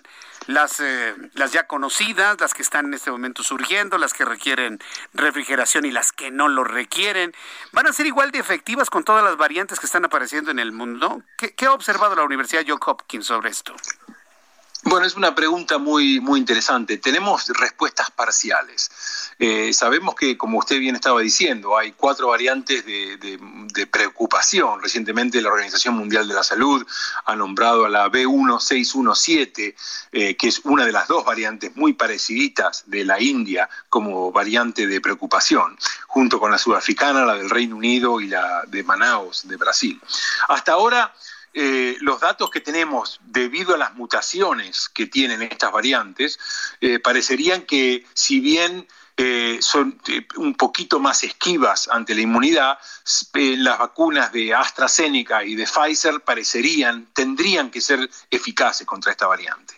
Las, eh, las ya conocidas, las que están en este momento surgiendo, las que requieren refrigeración y las que no lo requieren. ¿Van a ser igual de efectivas con todas las variantes que están apareciendo en el mundo? ¿Qué, qué ha observado la Universidad Johns Hopkins sobre esto? Bueno, es una pregunta muy, muy interesante. Tenemos respuestas parciales. Eh, sabemos que, como usted bien estaba diciendo, hay cuatro variantes de, preocupación. Recientemente la Organización Mundial de la Salud ha nombrado a la B1617, eh, que es una de las dos variantes muy pareciditas de la India como variante de preocupación, junto con la sudafricana, la del Reino Unido y la de Manaus, de Brasil. Hasta ahora eh, los datos que tenemos debido a las mutaciones que tienen estas variantes, eh, parecerían que si bien eh, son un poquito más esquivas ante la inmunidad, las vacunas de AstraZeneca y de Pfizer parecerían, tendrían que ser eficaces contra esta variante,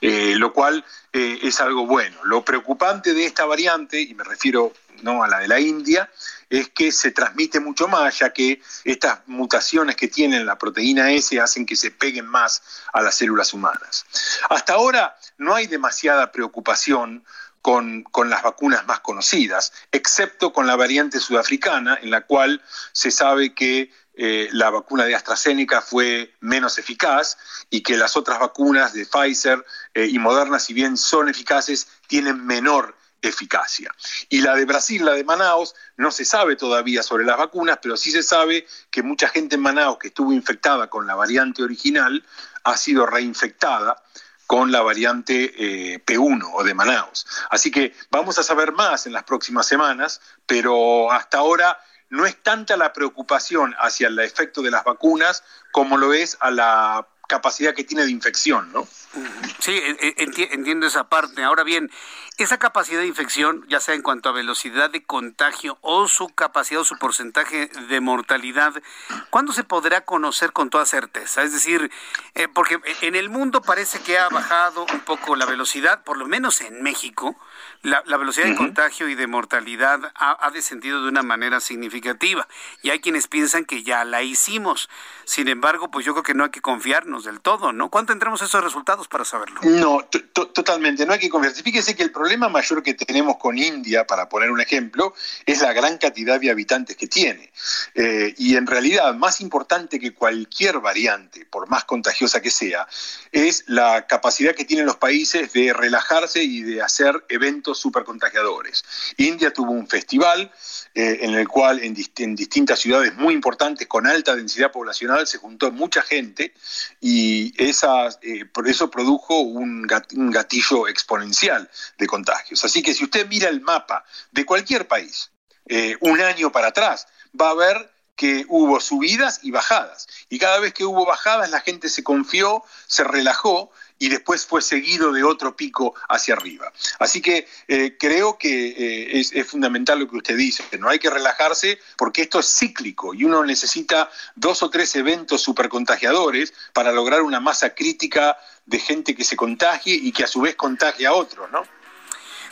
lo cual es algo bueno. Lo preocupante de esta variante, y me refiero no a la de la India, es que se transmite mucho más, ya que estas mutaciones que tienen la proteína S hacen que se peguen más a las células humanas. Hasta ahora no hay demasiada preocupación con, las vacunas más conocidas, excepto con la variante sudafricana, en la cual se sabe que eh, la vacuna de AstraZeneca fue menos eficaz y que las otras vacunas de Pfizer eh, y Moderna, si bien son eficaces, tienen menor eficacia. Y la de Brasil, la de Manaus, no se sabe todavía sobre las vacunas, pero sí se sabe que mucha gente en Manaus que estuvo infectada con la variante original ha sido reinfectada con la variante eh, P1 o de Manaus. Así que vamos a saber más en las próximas semanas, pero hasta ahora no es tanta la preocupación hacia el efecto de las vacunas como lo es a la capacidad que tiene de infección, ¿no? Sí, entiendo esa parte. Ahora bien, esa capacidad de infección, ya sea en cuanto a velocidad de contagio o su capacidad o su porcentaje de mortalidad, ¿cuándo se podrá conocer con toda certeza? Es decir, eh, porque en el mundo parece que ha bajado un poco la velocidad, por lo menos en México, la, velocidad de contagio y de mortalidad ha, descendido de una manera significativa. Y hay quienes piensan que ya la hicimos. Sin embargo, pues yo creo que no hay que confiarnos del todo, ¿no? ¿Cuándo tendremos esos resultados para saberlo? No, totalmente, no hay que confiarse. Fíjese que el problema mayor que tenemos con India, para poner un ejemplo, es la gran cantidad de habitantes que tiene. Eh, y en realidad, más importante que cualquier variante, por más contagiosa que sea, es la capacidad que tienen los países de relajarse y de hacer eventos supercontagiadores. India tuvo un festival eh, en el cual en, distintas ciudades muy importantes con alta densidad poblacional se juntó mucha gente y eh, por eso produjo un gatillo exponencial de contagios. Así que si usted mira el mapa de cualquier país, eh, un año para atrás, va a ver que hubo subidas y bajadas. Y cada vez que hubo bajadas, la gente se confió, se relajó y después fue seguido de otro pico hacia arriba. Así que eh, creo que eh, es, fundamental lo que usted dice, no hay que relajarse porque esto es cíclico y uno necesita dos o tres eventos supercontagiadores para lograr una masa crítica de gente que se contagie y que a su vez contagie a otros, ¿no?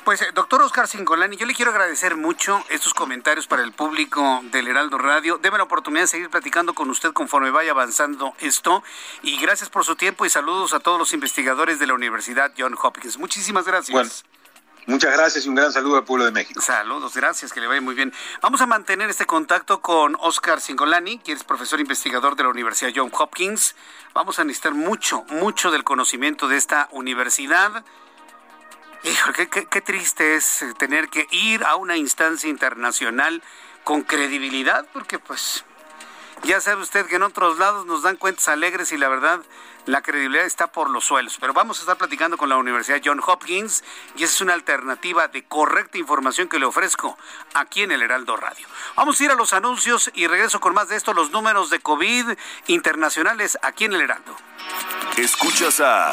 Pues, eh, doctor Oscar Singolani, yo le quiero agradecer mucho estos comentarios para el público del Heraldo Radio. Deme la oportunidad de seguir platicando con usted conforme vaya avanzando esto. Y gracias por su tiempo y saludos a todos los investigadores de la Universidad John Hopkins. Muchísimas gracias. Bueno. Muchas gracias y un gran saludo al pueblo de México. Saludos, gracias, que le vaya muy bien. Vamos a mantener este contacto con Oscar Singolani, que es profesor investigador de la Universidad John Hopkins. Vamos a necesitar mucho, mucho del conocimiento de esta universidad Hijo, qué, triste es eh, tener que ir a una instancia internacional con credibilidad, porque pues ya sabe usted que en otros lados nos dan cuentas alegres y la verdad la credibilidad está por los suelos. Pero vamos a estar platicando con la Universidad John Hopkins y esa es una alternativa de correcta información que le ofrezco aquí en el Heraldo Radio. Vamos a ir a los anuncios y regreso con más de esto, los números de COVID internacionales aquí en el Heraldo. Escuchas a...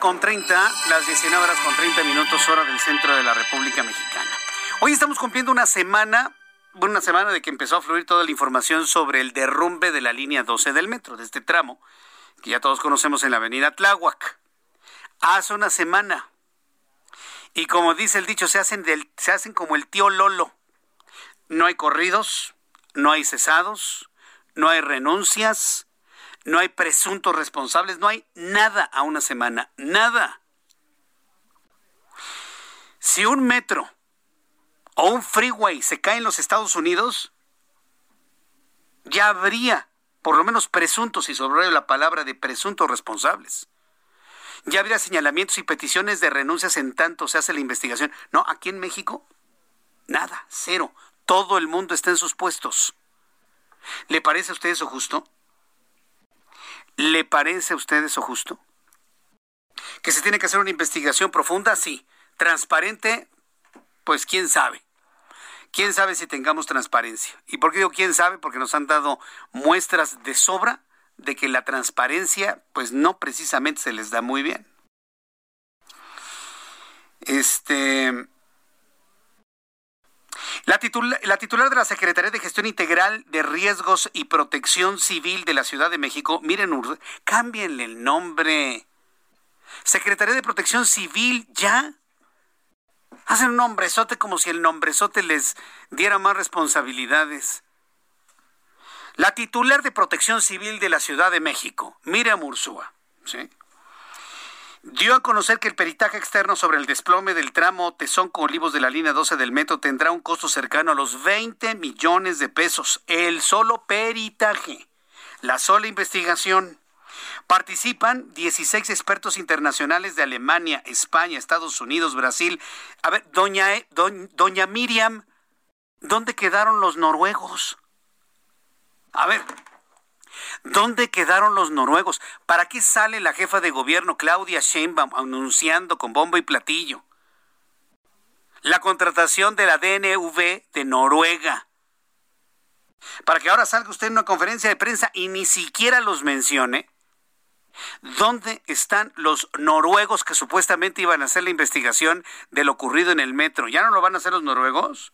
Con 30, las 19 horas con 30 minutos, hora del centro de la República Mexicana. Hoy estamos cumpliendo una semana, una semana de que empezó a fluir toda la información sobre el derrumbe de la línea 12 del metro, de este tramo, que ya todos conocemos en la avenida Tláhuac. Hace una semana. Y como dice el dicho, se hacen, se hacen como el tío Lolo. No hay corridos, no hay cesados, no hay renuncias, no hay presuntos responsables, no hay nada a una semana, nada. Si un metro o un freeway se cae en los Estados Unidos, ya habría por lo menos presuntos, y sobre la palabra de presuntos responsables. Ya habría señalamientos y peticiones de renuncias en tanto se hace la investigación. No, aquí en México, nada, cero. Todo el mundo está en sus puestos. ¿Le parece a usted eso justo? ¿Le parece a usted eso justo? ¿Que se tiene que hacer una investigación profunda? Sí. ¿Transparente? Pues quién sabe. ¿Quién sabe si tengamos transparencia? ¿Y por qué digo quién sabe? Porque nos han dado muestras de sobra de que la transparencia pues no precisamente se les da muy bien. Este la, titular de la Secretaría de Gestión Integral de Riesgos y Protección Civil de la Ciudad de México, miren, cámbienle el nombre. Secretaría de Protección Civil, ya. Hacen un nombrezote como si el nombrezote les diera más responsabilidades. La titular de Protección Civil de la Ciudad de México, Miriam Ursúa, ¿sí? Dio a conocer que el peritaje externo sobre el desplome del tramo Tesón con Olivos de la línea 12 del metro tendrá un costo cercano a los 20 millones de pesos. El solo peritaje, la sola investigación. Participan 16 expertos internacionales de Alemania, España, Estados Unidos, Brasil. A ver, doña, e, doña Miriam, ¿dónde quedaron los noruegos? A ver, ¿Dónde quedaron los noruegos? ¿Para qué sale la jefa de gobierno Claudia Sheinbaum anunciando con bombo y platillo la contratación de la DNV de Noruega? Para que ahora salga usted en una conferencia de prensa y ni siquiera los mencione. ¿Dónde están los noruegos que supuestamente iban a hacer la investigación de lo ocurrido en el metro? ¿Ya no lo van a hacer los noruegos?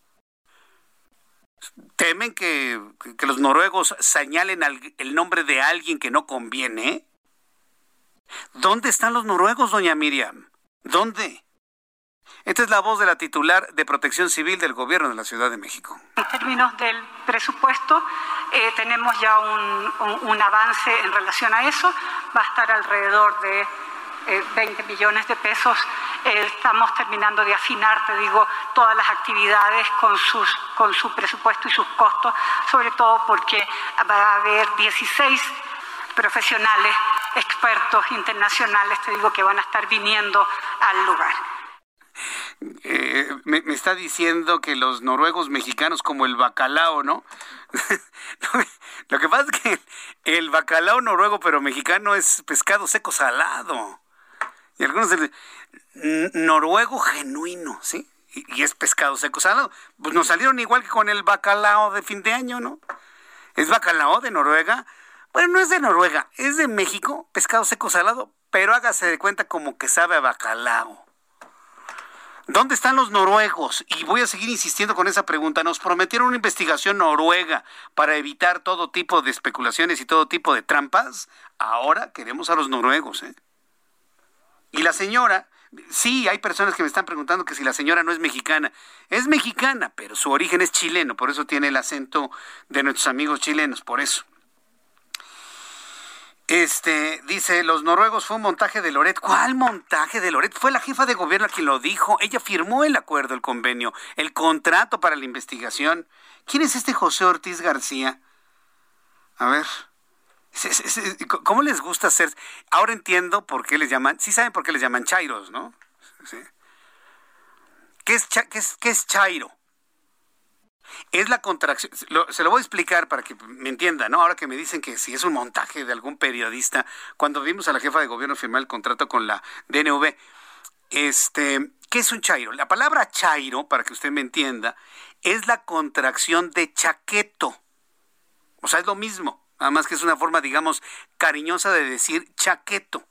Temen que, los noruegos señalen el nombre de alguien que no conviene. ¿Dónde están los noruegos, doña Miriam? ¿Dónde? Esta es la voz de la titular de Protección Civil del Gobierno de la Ciudad de México. En términos del presupuesto, eh, tenemos ya un, avance en relación a eso. Va a estar alrededor de 20 eh, millones de pesos estamos terminando de afinar, te digo, todas las actividades con, sus, con su presupuesto y sus costos, sobre todo porque va a haber 16 profesionales, expertos internacionales, te digo, que van a estar viniendo al lugar. Eh, me, está diciendo que los noruegos mexicanos como el bacalao, ¿no? Lo que pasa es que el bacalao noruego pero mexicano es pescado seco salado. Y algunos noruego genuino, ¿sí? Y, es pescado seco salado. Pues nos salieron igual que con el bacalao de fin de año, ¿no? ¿Es bacalao de Noruega? Bueno, no es de Noruega, es de México, pescado seco salado, pero hágase de cuenta como que sabe a bacalao. ¿Dónde están los noruegos? Y voy a seguir insistiendo con esa pregunta. Nos prometieron una investigación noruega para evitar todo tipo de especulaciones y todo tipo de trampas. Ahora queremos a los noruegos. ¿eh? Y la señora Sí, hay personas que me están preguntando que si la señora no es mexicana. Es mexicana, pero su origen es chileno, por eso tiene el acento de nuestros amigos chilenos, por eso. Este, dice, los noruegos fue un montaje de Loret. ¿Cuál montaje de Loret? Fue la jefa de gobierno quien lo dijo. Ella firmó el acuerdo, el convenio, el contrato para la investigación. ¿Quién es este José Ortiz García? A ver. ¿Cómo les gusta hacer? Ahora entiendo por qué les llaman, sí saben por qué les llaman chairos, ¿no? ¿Qué, es, qué, es, chairo? Es la contracción, se lo voy a explicar para que me entiendan, ¿no? Ahora que me dicen que si es un montaje de algún periodista, cuando vimos a la jefa de gobierno firmar el contrato con la DNV, este, ¿qué es un chairo? La palabra chairo, para que usted me entienda, es la contracción de chaqueto. O sea, es lo mismo. Nada más que es una forma, digamos, cariñosa de decir chaqueto.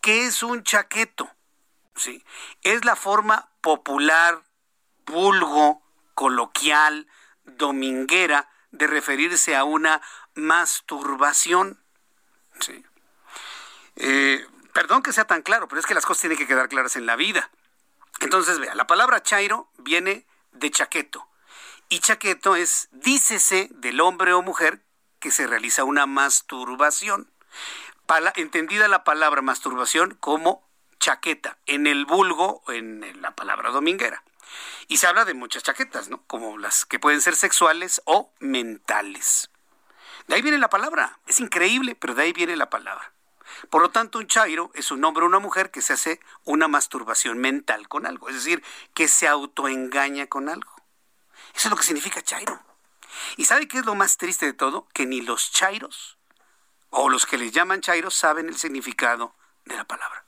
¿Qué es un chaqueto? Sí. Es la forma popular, vulgo, coloquial, dominguera de referirse a una masturbación. Sí. Eh, perdón que sea tan claro, pero es que las cosas tienen que quedar claras en la vida. Entonces, vea, la palabra chairo viene de chaqueto. Y chaqueto es, dícese del hombre o mujer que se realiza una masturbación. entendida la palabra masturbación como chaqueta, en el vulgo, en la palabra dominguera. Y se habla de muchas chaquetas, ¿no? Como las que pueden ser sexuales o mentales. De ahí viene la palabra. Es increíble, pero de ahí viene la palabra. Por lo tanto, un chairo es un hombre o una mujer que se hace una masturbación mental con algo, es decir, que se autoengaña con algo. Eso es lo que significa chairo. ¿Y sabe qué es lo más triste de todo? Que ni los chairos o los que les llaman chairos saben el significado de la palabra.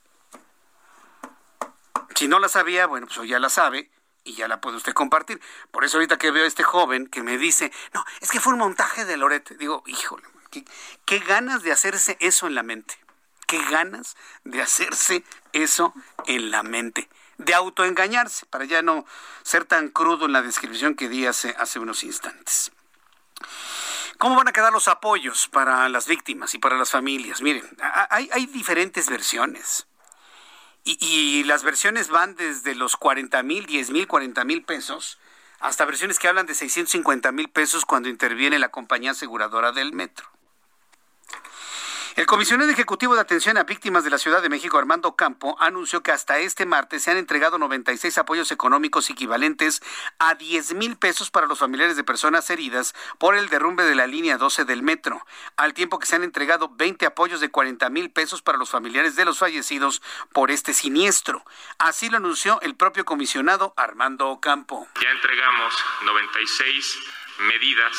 Si no la sabía, bueno, pues ya la sabe y ya la puede usted compartir. Por eso ahorita que veo a este joven que me dice, no, es que fue un montaje de Lorete. Digo, híjole, qué ganas de hacerse eso en la mente. Qué ganas de hacerse eso en la mente de autoengañarse, para ya no ser tan crudo en la descripción que di hace, unos instantes. ¿Cómo van a quedar los apoyos para las víctimas y para las familias? Miren, hay, diferentes versiones. Y, las versiones van desde los 40 mil, 10 mil, 40 mil pesos Hasta versiones que hablan de 650 mil pesos cuando interviene la compañía aseguradora del metro. El comisionado ejecutivo de atención a víctimas de la Ciudad de México, Armando Campo, anunció que hasta este martes se han entregado 96 apoyos económicos equivalentes a 10 mil pesos para los familiares de personas heridas por el derrumbe de la línea 12 del metro, al tiempo que se han entregado 20 apoyos de 40 mil pesos para los familiares de los fallecidos por este siniestro. Así lo anunció el propio comisionado Armando Campo. Ya entregamos 96 medidas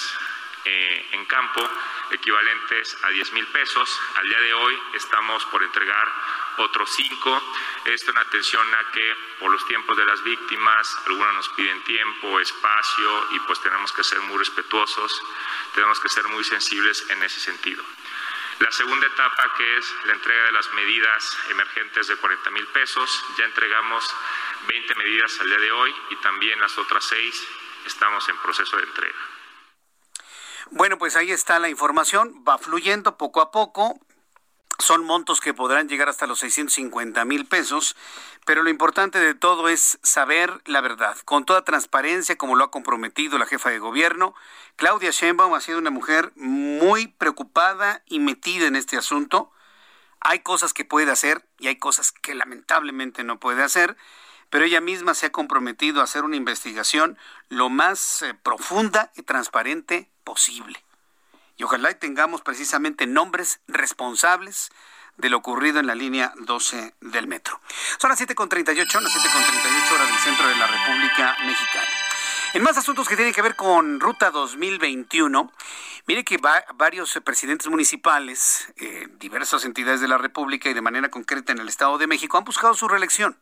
eh, en campo equivalentes a 10 mil pesos. Al día de hoy estamos por entregar otros cinco. Esto en atención a que por los tiempos de las víctimas, algunos nos piden tiempo, espacio y pues tenemos que ser muy respetuosos, tenemos que ser muy sensibles en ese sentido. La segunda etapa, que es la entrega de las medidas emergentes de 40 mil pesos, ya entregamos 20 medidas al día de hoy y también las otras seis estamos en proceso de entrega. Bueno, pues ahí está la información, va fluyendo poco a poco. Son montos que podrán llegar hasta los 650 mil pesos, pero lo importante de todo es saber la verdad, con toda transparencia, como lo ha comprometido la jefa de gobierno. Claudia Sheinbaum ha sido una mujer muy preocupada y metida en este asunto. Hay cosas que puede hacer y hay cosas que lamentablemente no puede hacer, pero ella misma se ha comprometido a hacer una investigación lo más eh, profunda y transparente posible. Y ojalá tengamos precisamente nombres responsables de lo ocurrido en la línea 12 del metro. Son las 7.38, las 7.38 horas del centro de la República Mexicana. En más asuntos que tienen que ver con Ruta 2021, mire que varios presidentes municipales, eh, diversas entidades de la República y de manera concreta en el Estado de México han buscado su reelección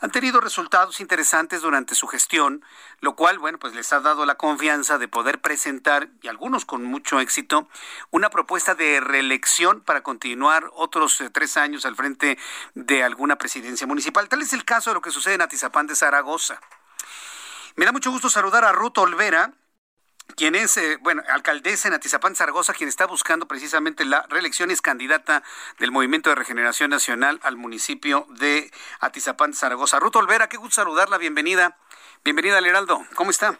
han tenido resultados interesantes durante su gestión, lo cual, bueno, pues les ha dado la confianza de poder presentar, y algunos con mucho éxito, una propuesta de reelección para continuar otros eh, tres años al frente de alguna presidencia municipal. Tal es el caso de lo que sucede en Atizapán de Zaragoza. Me da mucho gusto saludar a Ruth Olvera, quien es, eh, bueno, alcaldesa en Atizapán, Zaragoza, quien está buscando precisamente la reelección, es candidata del Movimiento de Regeneración Nacional al municipio de Atizapán, Zaragoza. Ruth Olvera, qué gusto saludarla, bienvenida. Bienvenida al Heraldo, ¿cómo está?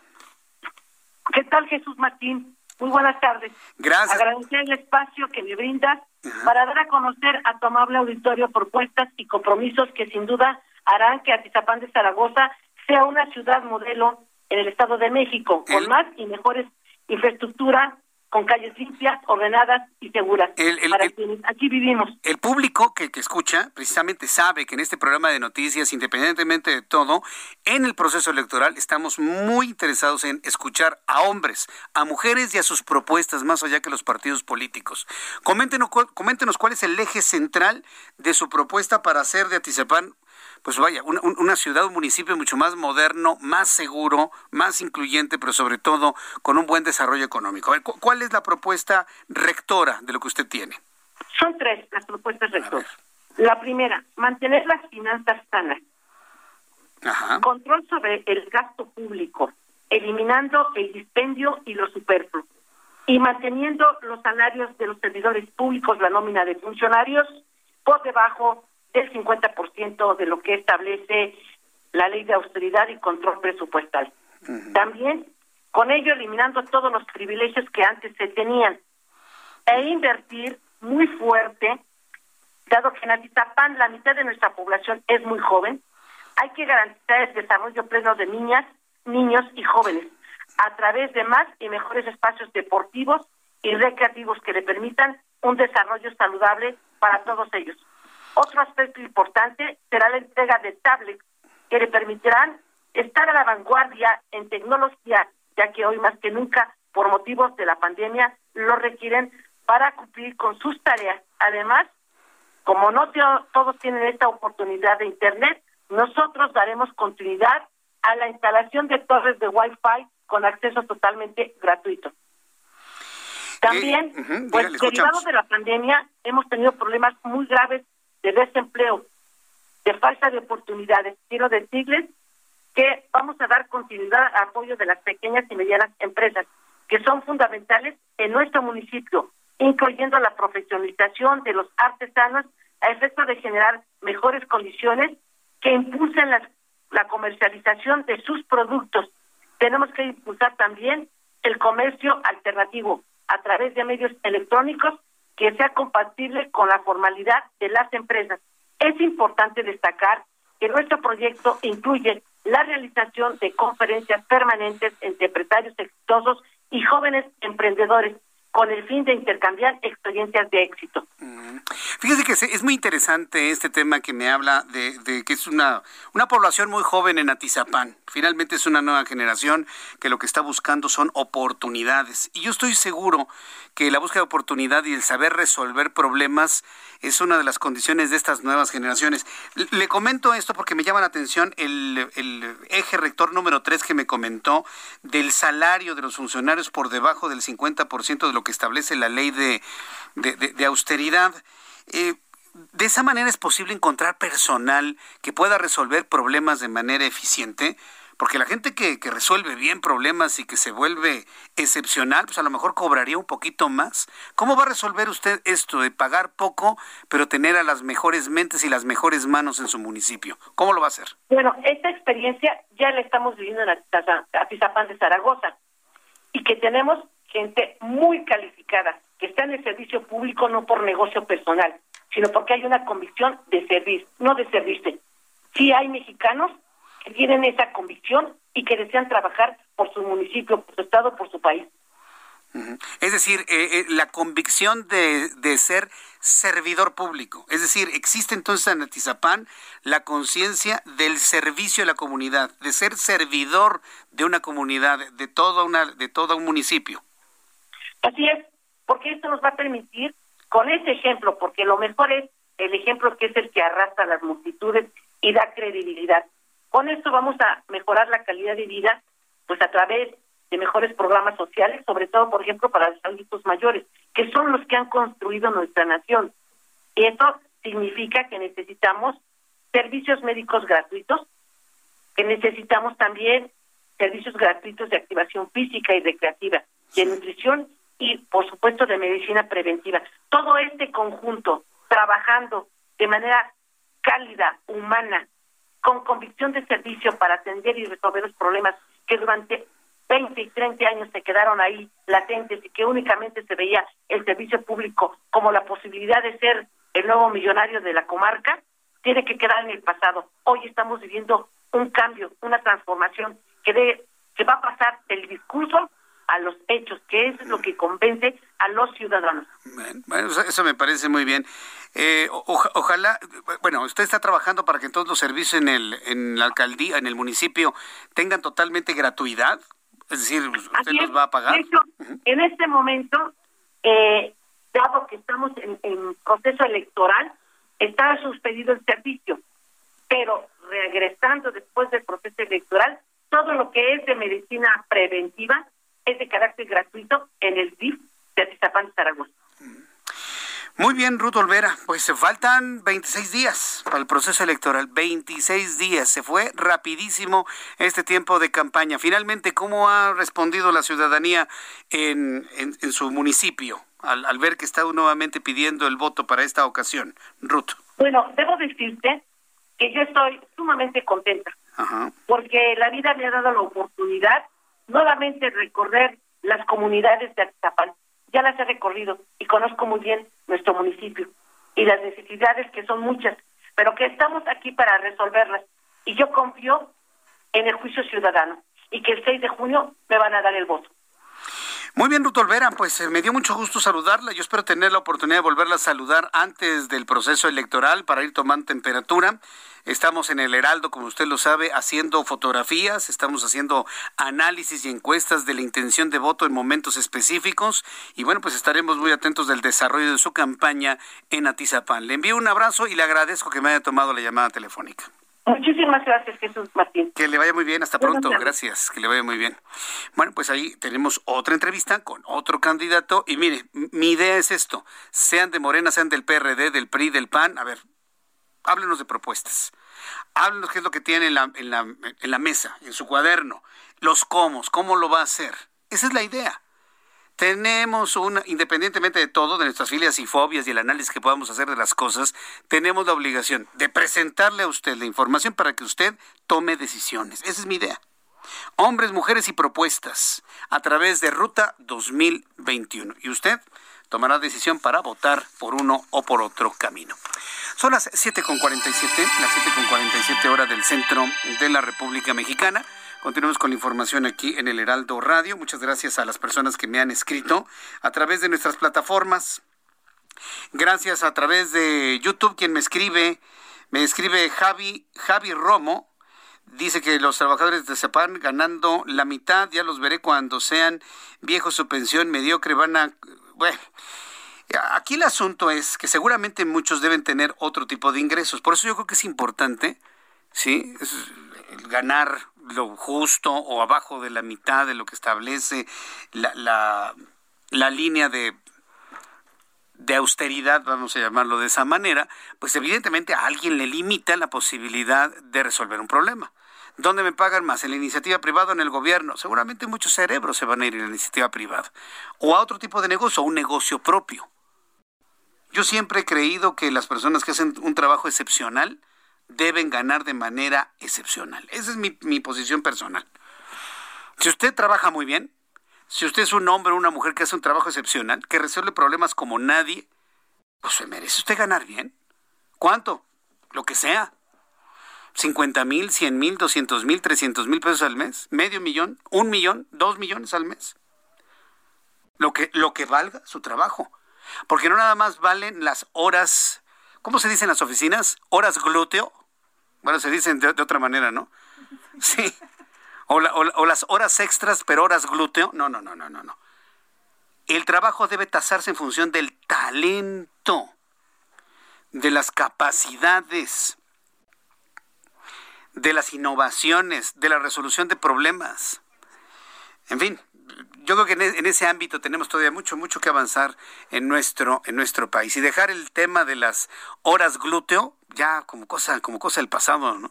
¿Qué tal, Jesús Martín? Muy buenas tardes. Gracias. Agradecer el espacio que me brindas para dar a conocer a tu amable auditorio propuestas y compromisos que sin duda harán que Atizapán de Zaragoza sea una ciudad modelo en el Estado de México, con más y mejores infraestructura, con calles limpias, ordenadas y seguras. para quienes aquí vivimos. El público que, que, escucha precisamente sabe que en este programa de noticias, independientemente de todo, en el proceso electoral estamos muy interesados en escuchar a hombres, a mujeres y a sus propuestas, más allá que los partidos políticos. Coméntenos, coméntenos cuál es el eje central de su propuesta para hacer de Atizapán pues vaya, una, ciudad, un municipio mucho más moderno, más seguro, más incluyente, pero sobre todo con un buen desarrollo económico. ¿Cuál es la propuesta rectora de lo que usted tiene? Son tres las propuestas rectoras. La primera, mantener las finanzas sanas. Control sobre el gasto público, eliminando el dispendio y lo superfluo. Y manteniendo los salarios de los servidores públicos, la nómina de funcionarios, por debajo del 50% de lo que establece la ley de austeridad y control presupuestal. También con ello eliminando todos los privilegios que antes se tenían e invertir muy fuerte, dado que en Atizapán la mitad de nuestra población es muy joven, hay que garantizar el desarrollo pleno de niñas, niños y jóvenes a través de más y mejores espacios deportivos y recreativos que le permitan un desarrollo saludable para todos ellos. Otro aspecto importante será la entrega de tablets que le permitirán estar a la vanguardia en tecnología, ya que hoy más que nunca, por motivos de la pandemia, lo requieren para cumplir con sus tareas. Además, como no todos tienen esta oportunidad de Internet, nosotros daremos continuidad a la instalación de torres de Wi-Fi con acceso totalmente gratuito. También, pues derivado de la pandemia, hemos tenido problemas muy graves de desempleo, de falta de oportunidades. Quiero decirles que vamos a dar continuidad al apoyo de las pequeñas y medianas empresas, que son fundamentales en nuestro municipio, incluyendo la profesionalización de los artesanos a efecto de generar mejores condiciones que impulsen la comercialización de sus productos Tenemos que impulsar también el comercio alternativo a través de medios electrónicos que sea compatible con la formalidad de las empresas. Es importante destacar que nuestro proyecto incluye la realización de conferencias permanentes entre empresarios exitosos y jóvenes emprendedores con el fin de intercambiar experiencias de éxito. Fíjese que es muy interesante este tema que me habla de, que es una, una población muy joven en Atizapán. Finalmente es una nueva generación que lo que está buscando son oportunidades. Y yo estoy seguro que la búsqueda de oportunidad y el saber resolver problemas es una de las condiciones de estas nuevas generaciones. Le comento esto porque me llama la atención el, eje rector número 3 que me comentó del salario de los funcionarios por debajo del 50% de lo que establece la ley de, austeridad. Eh, de esa manera es posible encontrar personal que pueda resolver problemas de manera eficiente, porque la gente que, que, resuelve bien problemas y que se vuelve excepcional, pues a lo mejor cobraría un poquito más. ¿Cómo va a resolver usted esto de pagar poco, pero tener a las mejores mentes y las mejores manos en su municipio? ¿Cómo lo va a hacer? Bueno, esta experiencia ya la estamos viviendo en Atizapán de Zaragoza y que tenemos gente muy calificada que está en el servicio público no por negocio personal, sino porque hay una convicción de servir, no de servirse. Sí hay mexicanos que tienen esa convicción y que desean trabajar por su municipio, por su estado, por su país. Es decir, eh, eh, la convicción de, de, ser servidor público. Es decir, existe entonces en Atizapán la conciencia del servicio a la comunidad, de ser servidor de una comunidad, de toda una, de todo un municipio. Así es, porque esto nos va a permitir, con ese ejemplo, porque lo mejor es el ejemplo que es el que arrastra a las multitudes y da credibilidad. Con esto vamos a mejorar la calidad de vida, pues a través de mejores programas sociales, sobre todo, por ejemplo, para los adultos mayores, que son los que han construido nuestra nación. Y eso significa que necesitamos servicios médicos gratuitos, que necesitamos también servicios gratuitos de activación física y recreativa, de nutrición y, por supuesto, de medicina preventiva. Todo este conjunto, trabajando de manera cálida, humana, con convicción de servicio para atender y resolver los problemas que durante 20 y 30 años se quedaron ahí latentes y que únicamente se veía el servicio público como la posibilidad de ser el nuevo millonario de la comarca, tiene que quedar en el pasado. Hoy estamos viviendo un cambio, una transformación que, de, que va a pasar del discurso a los hechos, que es lo que convence a los ciudadanos. Bueno, eso me parece muy bien. Eh, ojalá, bueno, usted está trabajando para que todos los servicios en, el, en la alcaldía, en el municipio, tengan totalmente gratuidad. Es decir, usted los va a pagar. En este momento, eh, dado que estamos en, en proceso electoral, está suspendido el servicio, pero regresando después del proceso electoral, todo lo que es de medicina preventiva es de carácter gratuito en el DIF de Atizapán, Zaragoza. Muy bien, Ruth Olvera. Pues se faltan 26 días para el proceso electoral. 26 días. Se fue rapidísimo este tiempo de campaña. Finalmente, ¿cómo ha respondido la ciudadanía en, en, su municipio al, al, ver que está nuevamente pidiendo el voto para esta ocasión? Ruth. Bueno, debo decirte que yo estoy sumamente contenta. Ajá. Porque la vida me ha dado la oportunidad nuevamente recorrer las comunidades de Atizapán. Ya las he recorrido y conozco muy bien nuestro municipio y las necesidades que son muchas, pero que estamos aquí para resolverlas. Y yo confío en el juicio ciudadano y que el 6 de junio me van a dar el voto. Muy bien, Ruth Olvera, pues eh, me dio mucho gusto saludarla. Yo espero tener la oportunidad de volverla a saludar antes del proceso electoral para ir tomando temperatura. Estamos en el Heraldo, como usted lo sabe, haciendo fotografías, estamos haciendo análisis y encuestas de la intención de voto en momentos específicos y bueno, pues estaremos muy atentos del desarrollo de su campaña en Atizapán. Le envío un abrazo y le agradezco que me haya tomado la llamada telefónica. Muchísimas gracias, Jesús Martín. Que le vaya muy bien, hasta pronto, gracias, que le vaya muy bien. Bueno, pues ahí tenemos otra entrevista con otro candidato y mire, mi idea es esto, sean de Morena, sean del PRD, del PRI, del PAN, a ver, háblenos de propuestas, háblenos qué es lo que tiene en la, en la, en la mesa, en su cuaderno, los cómo, cómo lo va a hacer. Esa es la idea tenemos una, independientemente de todo, de nuestras filias y fobias y el análisis que podamos hacer de las cosas, tenemos la obligación de presentarle a usted la información para que usted tome decisiones. Esa es mi idea. Hombres, mujeres y propuestas a través de Ruta 2021. Y usted tomará decisión para votar por uno o por otro camino. Son las 7.47, las 7.47 horas del centro de la República Mexicana. Continuamos con la información aquí en el Heraldo Radio. Muchas gracias a las personas que me han escrito a través de nuestras plataformas. Gracias a través de YouTube, quien me escribe, me escribe Javi, Javi Romo. Dice que los trabajadores de Zapan ganando la mitad, ya los veré cuando sean viejos su pensión mediocre, van a... Bueno, aquí el asunto es que seguramente muchos deben tener otro tipo de ingresos. Por eso yo creo que es importante, ¿sí? ganar lo justo o abajo de la mitad de lo que establece la, la, línea de de austeridad, vamos a llamarlo de esa manera, pues evidentemente a alguien le limita la posibilidad de resolver un problema. ¿Dónde me pagan más? ¿En la iniciativa privada o en el gobierno? Seguramente muchos cerebros se van a ir en la iniciativa privada. O a otro tipo de negocio, un negocio propio. Yo siempre he creído que las personas que hacen un trabajo excepcional deben ganar de manera excepcional. Esa es mi, mi posición personal. Si usted trabaja muy bien, si usted es un hombre o una mujer que hace un trabajo excepcional, que resuelve problemas como nadie, pues se merece usted ganar bien. ¿Cuánto? Lo que sea. 50 mil, 100 mil, 200 mil, 300 mil pesos al mes, medio millón, un millón, dos millones al mes. Lo que, lo que valga su trabajo. Porque no nada más valen las horas, ¿cómo se dice en las oficinas? Horas glúteo. Bueno, se dicen de otra manera, ¿no? Sí. O, las horas extras, pero horas glúteo. No, no, no, no, no, no. El trabajo debe tasarse en función del talento, de las capacidades, de las innovaciones, de la resolución de problemas. En fin, yo creo que en, ese ámbito tenemos todavía mucho, mucho que avanzar en nuestro, en nuestro país. Y dejar el tema de las horas glúteo ya como cosa, como cosa del pasado, ¿no?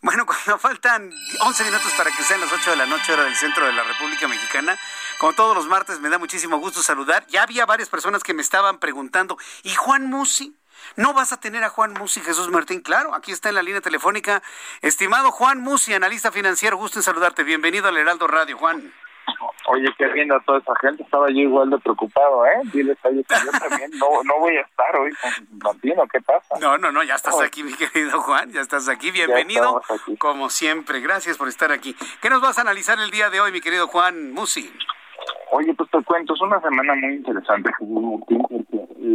Bueno, cuando faltan 11 minutos para que sean las 8 de la noche, hora del centro de la República Mexicana, como todos los martes, me da muchísimo gusto saludar. Ya había varias personas que me estaban preguntando, ¿y Juan Musi? ¿No vas a tener a Juan Musi, Jesús Martín? Claro, aquí está en la línea telefónica. Estimado Juan Musi, analista financiero, gusto en saludarte. Bienvenido al Heraldo Radio, Juan. Oye, qué viendo a toda esa gente, estaba yo igual de preocupado, ¿eh? Diles a ellos que yo también no, no voy a estar hoy con Martino, ¿qué pasa? No, no, no, ya estás aquí, mi querido Juan, ya estás aquí, bienvenido, como siempre, gracias por estar aquí. ¿Qué nos vas a analizar el día de hoy, mi querido Juan Musi? Oye, pues te cuento, es una semana muy interesante,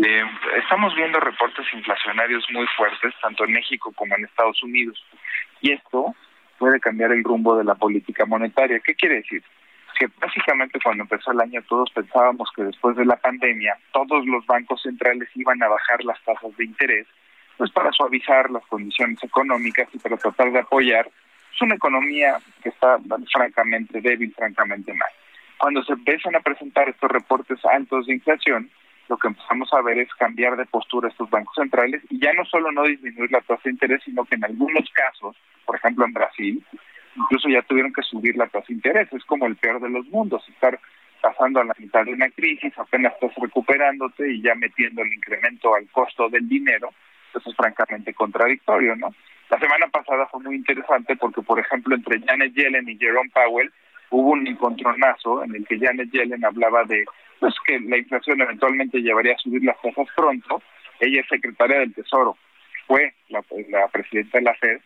eh, estamos viendo reportes inflacionarios muy fuertes, tanto en México como en Estados Unidos, y esto puede cambiar el rumbo de la política monetaria. ¿Qué quiere decir? Que básicamente cuando empezó el año todos pensábamos que después de la pandemia todos los bancos centrales iban a bajar las tasas de interés, pues para suavizar las condiciones económicas y para tratar de apoyar una economía que está francamente débil, francamente mal. Cuando se empiezan a presentar estos reportes altos de inflación, lo que empezamos a ver es cambiar de postura estos bancos centrales y ya no solo no disminuir la tasa de interés, sino que en algunos casos, por ejemplo en Brasil, incluso ya tuvieron que subir la tasa de interés. Es como el peor de los mundos, estar pasando a la mitad de una crisis, apenas estás recuperándote y ya metiendo el incremento al costo del dinero, eso es francamente contradictorio, ¿no? La semana pasada fue muy interesante porque, por ejemplo, entre Janet Yellen y Jerome Powell hubo un encontronazo en el que Janet Yellen hablaba de pues que la inflación eventualmente llevaría a subir las tasas pronto. Ella es secretaria del Tesoro, fue la, la presidenta de la Fed,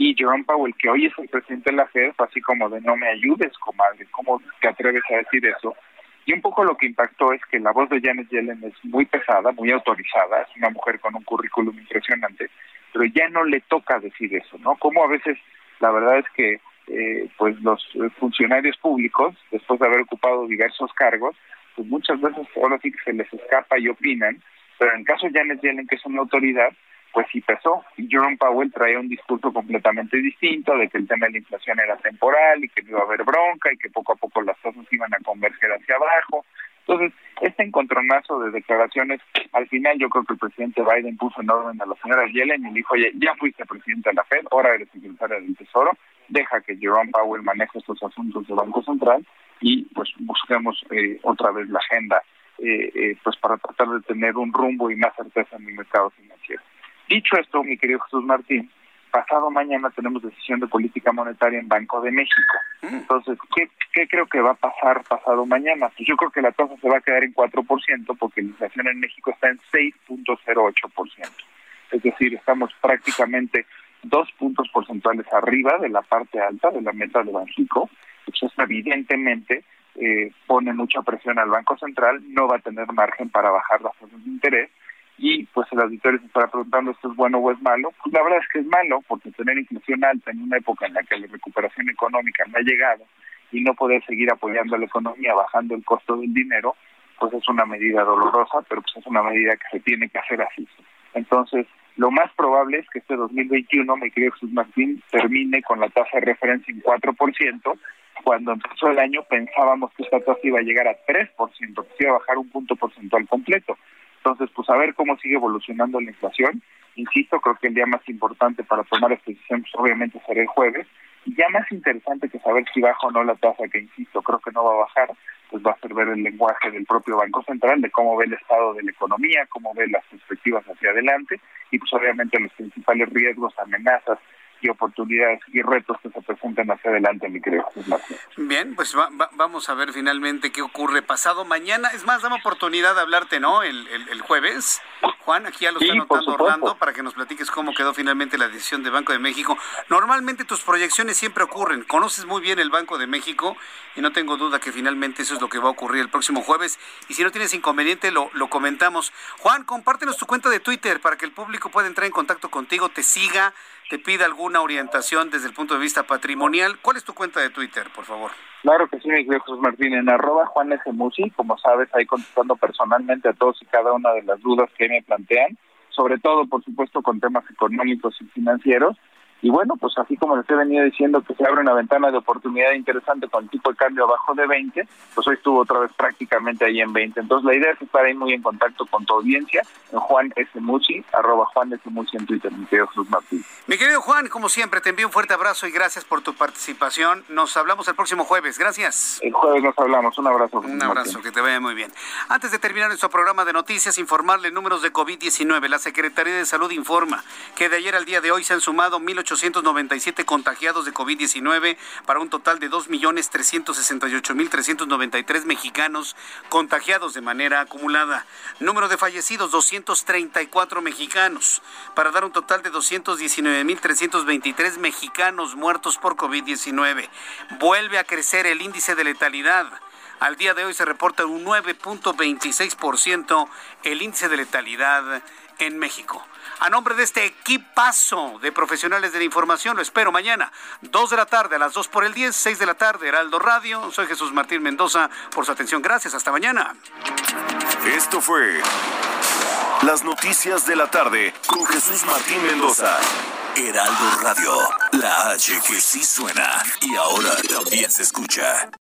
y Jerome Powell, que hoy es el presidente de la Fed, fue así como de no me ayudes, comadre, ¿cómo te atreves a decir eso? Y un poco lo que impactó es que la voz de Janet Yellen es muy pesada, muy autorizada, es una mujer con un currículum impresionante, pero ya no le toca decir eso, ¿no? Como a veces la verdad es que eh, pues los funcionarios públicos, después de haber ocupado diversos cargos, pues muchas veces ahora sí que se les escapa y opinan, pero en el caso de Janet Yellen, que es una autoridad, pues sí pesó. Jerome Powell traía un discurso completamente distinto de que el tema de la inflación era temporal y que no iba a haber bronca y que poco a poco las tasas iban a converger hacia abajo. Entonces, este encontronazo de declaraciones, al final yo creo que el presidente Biden puso en orden a la señora Yellen y dijo, oye, ya fuiste presidente de la Fed, ahora eres secretaria del Tesoro, deja que Jerome Powell maneje estos asuntos del Banco Central y pues busquemos eh, otra vez la agenda eh, eh, pues para tratar de tener un rumbo y más certeza en el mercado financiero. Dicho esto, mi querido Jesús Martín, pasado mañana tenemos decisión de política monetaria en Banco de México. Mm. Entonces, ¿qué, ¿qué creo que va a pasar pasado mañana? Pues yo creo que la tasa se va a quedar en 4% porque la inflación en México está en 6.08%. Es decir, estamos prácticamente dos puntos porcentuales arriba de la parte alta de la meta de Banxico. Eso evidentemente eh, pone mucha presión al Banco Central, no va a tener margen para bajar las tasas de interés y pues el auditorio se estará preguntando esto es bueno o es malo. Pues la verdad es que es malo porque tener inflación alta en una época en la que la recuperación económica no ha llegado y no poder seguir apoyando a la economía bajando el costo del dinero, pues es una medida dolorosa, pero pues es una medida que se tiene que hacer así. Entonces, lo más probable es que este 2021, mi querido Jesús Martín, termine con la tasa de referencia en 4%, cuando empezó el año pensábamos que esta tasa iba a llegar a 3%, que iba a bajar un punto porcentual completo. Entonces, pues a ver cómo sigue evolucionando la inflación. Insisto, creo que el día más importante para tomar esta decisión pues, obviamente será el jueves. Y ya más interesante que saber si baja o no la tasa, que insisto, creo que no va a bajar, pues va a ser ver el lenguaje del propio Banco Central, de cómo ve el estado de la economía, cómo ve las perspectivas hacia adelante y pues obviamente los principales riesgos, amenazas y oportunidades y retos que se presentan hacia adelante, mi querido Bien, pues vamos a ver finalmente qué ocurre pasado mañana. Es más, dame oportunidad de hablarte, ¿no? El, el, jueves. Juan, aquí ya lo está anotando Orlando para que nos platiques cómo quedó finalmente la decisión de Banco de México. Normalmente tus proyecciones siempre ocurren. Conoces muy bien el Banco de México y no tengo duda que finalmente eso es lo que va a ocurrir el próximo jueves. Y si no tienes inconveniente, lo, lo comentamos. Juan, compártenos tu cuenta de Twitter para que el público pueda entrar en contacto contigo, te siga te pida alguna orientación desde el punto de vista patrimonial. ¿Cuál es tu cuenta de Twitter, por favor? Claro que sí, mi querido Jesús Martín, en arroba Juan S. Como sabes, ahí contestando personalmente a todos y cada una de las dudas que me plantean, sobre todo, por supuesto, con temas económicos y financieros. Y bueno, pues así como les he venido diciendo que se abre una ventana de oportunidad interesante con el tipo de cambio abajo de 20, pues hoy estuvo otra vez prácticamente ahí en 20. Entonces la idea es estar ahí muy en contacto con tu audiencia en Juan S. Muchi, arroba Juan S. Muchi en Twitter, mi querido Jesús Martín. Mi querido Juan, como siempre, te envío un fuerte abrazo y gracias por tu participación. Nos hablamos el próximo jueves. Gracias. El jueves nos hablamos. Un abrazo. Un abrazo, que te vaya muy bien. Antes de terminar nuestro programa de noticias, informarle números de COVID-19. La Secretaría de Salud informa que de ayer al día de hoy se han sumado 1.897 contagiados de COVID-19 para un total de 2.368.393 mexicanos contagiados de manera acumulada. Número de fallecidos 234 mexicanos para dar un total de 219.323 mexicanos muertos por COVID-19. Vuelve a crecer el índice de letalidad. Al día de hoy se reporta un 9.26% el índice de letalidad en México. A nombre de este equipazo de profesionales de la información, lo espero mañana, 2 de la tarde, a las 2 por el 10, 6 de la tarde, Heraldo Radio. Soy Jesús Martín Mendoza por su atención. Gracias, hasta mañana. Esto fue Las Noticias de la Tarde con Jesús Martín Mendoza. Heraldo Radio, la H que sí suena y ahora también se escucha.